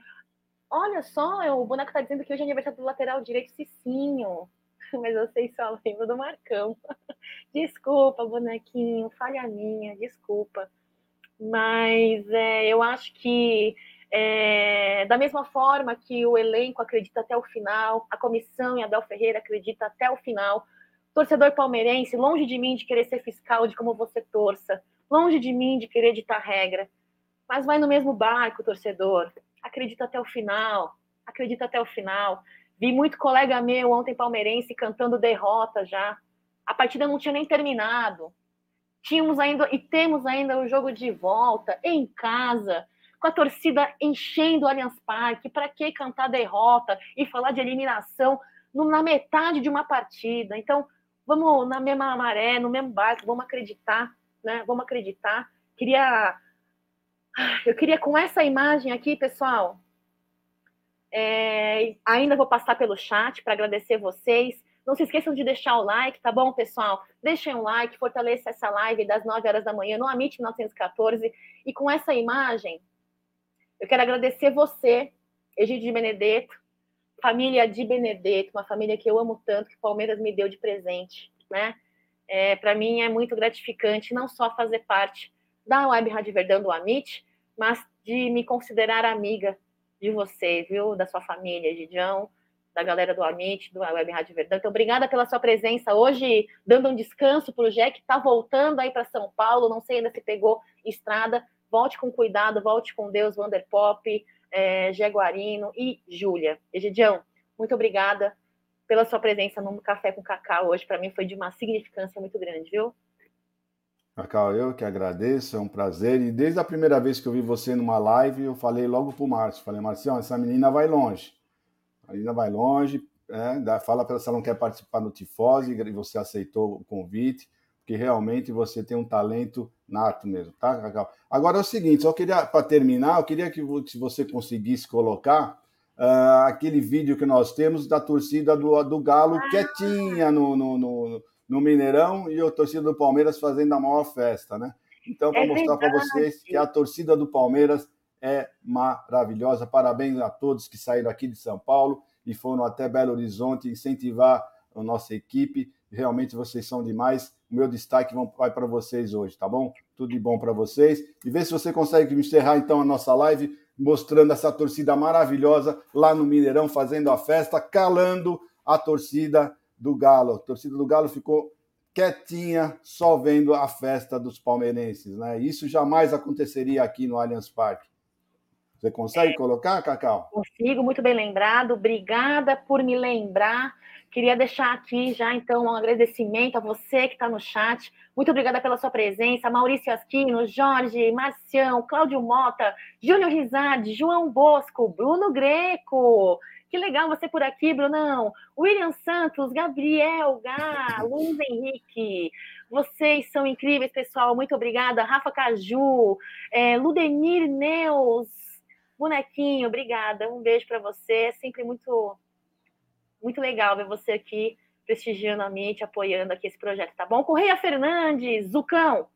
olha só, o boneco está dizendo que hoje é aniversário do lateral direito Cicinho, mas eu sei só lembro do Marcão. Desculpa, bonequinho, falha minha, desculpa mas é, eu acho que é, da mesma forma que o elenco acredita até o final, a comissão e Abel Ferreira acredita até o final, torcedor palmeirense, longe de mim de querer ser fiscal de como você torça, longe de mim de querer ditar regra, mas vai no mesmo barco, torcedor, acredita até o final, acredita até o final. Vi muito colega meu ontem palmeirense cantando derrota já. A partida não tinha nem terminado. Tínhamos ainda e temos ainda o jogo de volta em casa, com a torcida enchendo o Allianz Parque. Para que cantar derrota e falar de eliminação na metade de uma partida? Então, vamos na mesma maré, no mesmo barco, vamos acreditar, né? Vamos acreditar. Queria eu queria com essa imagem aqui, pessoal, é, ainda vou passar pelo chat para agradecer vocês. Não se esqueçam de deixar o like, tá bom, pessoal? Deixem um like, fortaleça essa live das 9 horas da manhã no Amit 1914. E com essa imagem, eu quero agradecer você, Egídio de Benedetto, família de Benedetto, uma família que eu amo tanto, que o Palmeiras me deu de presente, né? É, Para mim é muito gratificante não só fazer parte da Web Rádio Verdão do Amit, mas de me considerar amiga de você, viu? Da sua família, Gidião, da galera do Amit, do Web Rádio Verdão. Então, obrigada pela sua presença hoje, dando um descanso para o Jack, que está voltando aí para São Paulo, não sei ainda se pegou estrada. Volte com cuidado, volte com Deus, Vanderpop, é, Jaguarino e Júlia. Egidião, muito obrigada pela sua presença no Café com Cacau hoje. Para mim foi de uma significância muito grande, viu? Cacau, eu que agradeço, é um prazer. E desde a primeira vez que eu vi você numa live, eu falei logo pro Márcio, falei, Marcião, essa menina vai longe. A menina vai longe, é, fala para ela se ela não quer participar no Tifose, e você aceitou o convite, porque realmente você tem um talento nato mesmo, tá, Cacau? Agora é o seguinte, só queria, para terminar, eu queria que você conseguisse colocar uh, aquele vídeo que nós temos da torcida do, do Galo ah. quietinha no, no, no no Mineirão e a torcida do Palmeiras fazendo a maior festa, né? Então, para é mostrar para vocês que a torcida do Palmeiras é maravilhosa. Parabéns a todos que saíram aqui de São Paulo e foram até Belo Horizonte incentivar a nossa equipe. Realmente vocês são demais. O meu destaque vai para vocês hoje, tá bom? Tudo de bom para vocês. E vê se você consegue encerrar então a nossa live mostrando essa torcida maravilhosa lá no Mineirão fazendo a festa, calando a torcida do Galo. A torcida do Galo ficou quietinha, só vendo a festa dos palmeirenses, né? Isso jamais aconteceria aqui no Allianz Parque. Você consegue é, colocar, Cacau? Consigo, muito bem lembrado. Obrigada por me lembrar. Queria deixar aqui já, então, um agradecimento a você que está no chat. Muito obrigada pela sua presença. Maurício Asquino, Jorge, Marcião, Cláudio Mota, Júnior Rizardi, João Bosco, Bruno Greco, que legal você por aqui, Brunão. William Santos, Gabriel, Gá, Luiz Henrique. Vocês são incríveis, pessoal. Muito obrigada. Rafa Caju, é, Ludemir Neus, bonequinho, obrigada. Um beijo para você. É sempre muito, muito legal ver você aqui prestigiando a mente, apoiando aqui esse projeto, tá bom? Correia Fernandes, Zucão.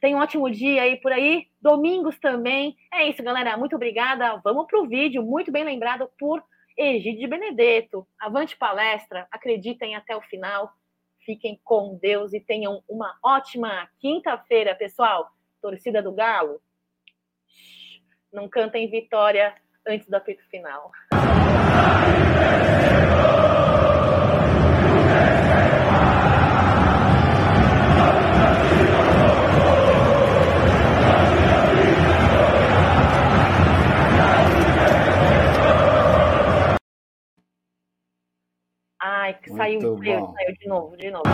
Tem um ótimo dia aí por aí. Domingos também. É isso, galera. Muito obrigada. Vamos para o vídeo. Muito bem lembrado por Egídio Benedetto, avante palestra, acreditem até o final, fiquem com Deus e tenham uma ótima quinta-feira, pessoal. Torcida do Galo, não cantem vitória antes do apito final. Ai, que saiu, saiu, saiu de novo, de novo.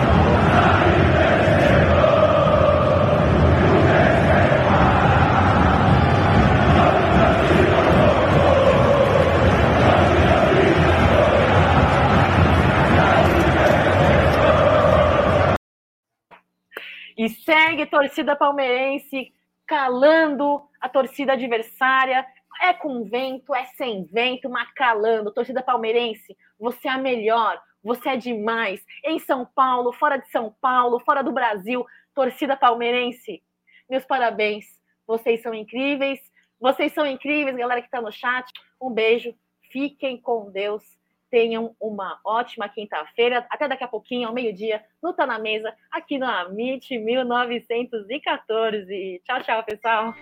E segue torcida palmeirense calando a torcida adversária. É com vento, é sem vento, mas calando. Torcida palmeirense, você é a melhor, você é demais. Em São Paulo, fora de São Paulo, fora do Brasil, torcida palmeirense, meus parabéns. Vocês são incríveis. Vocês são incríveis, galera que está no chat. Um beijo. Fiquem com Deus. Tenham uma ótima quinta-feira. Até daqui a pouquinho, ao meio-dia, no Tá na Mesa, aqui no Amit 1914. Tchau, tchau, pessoal.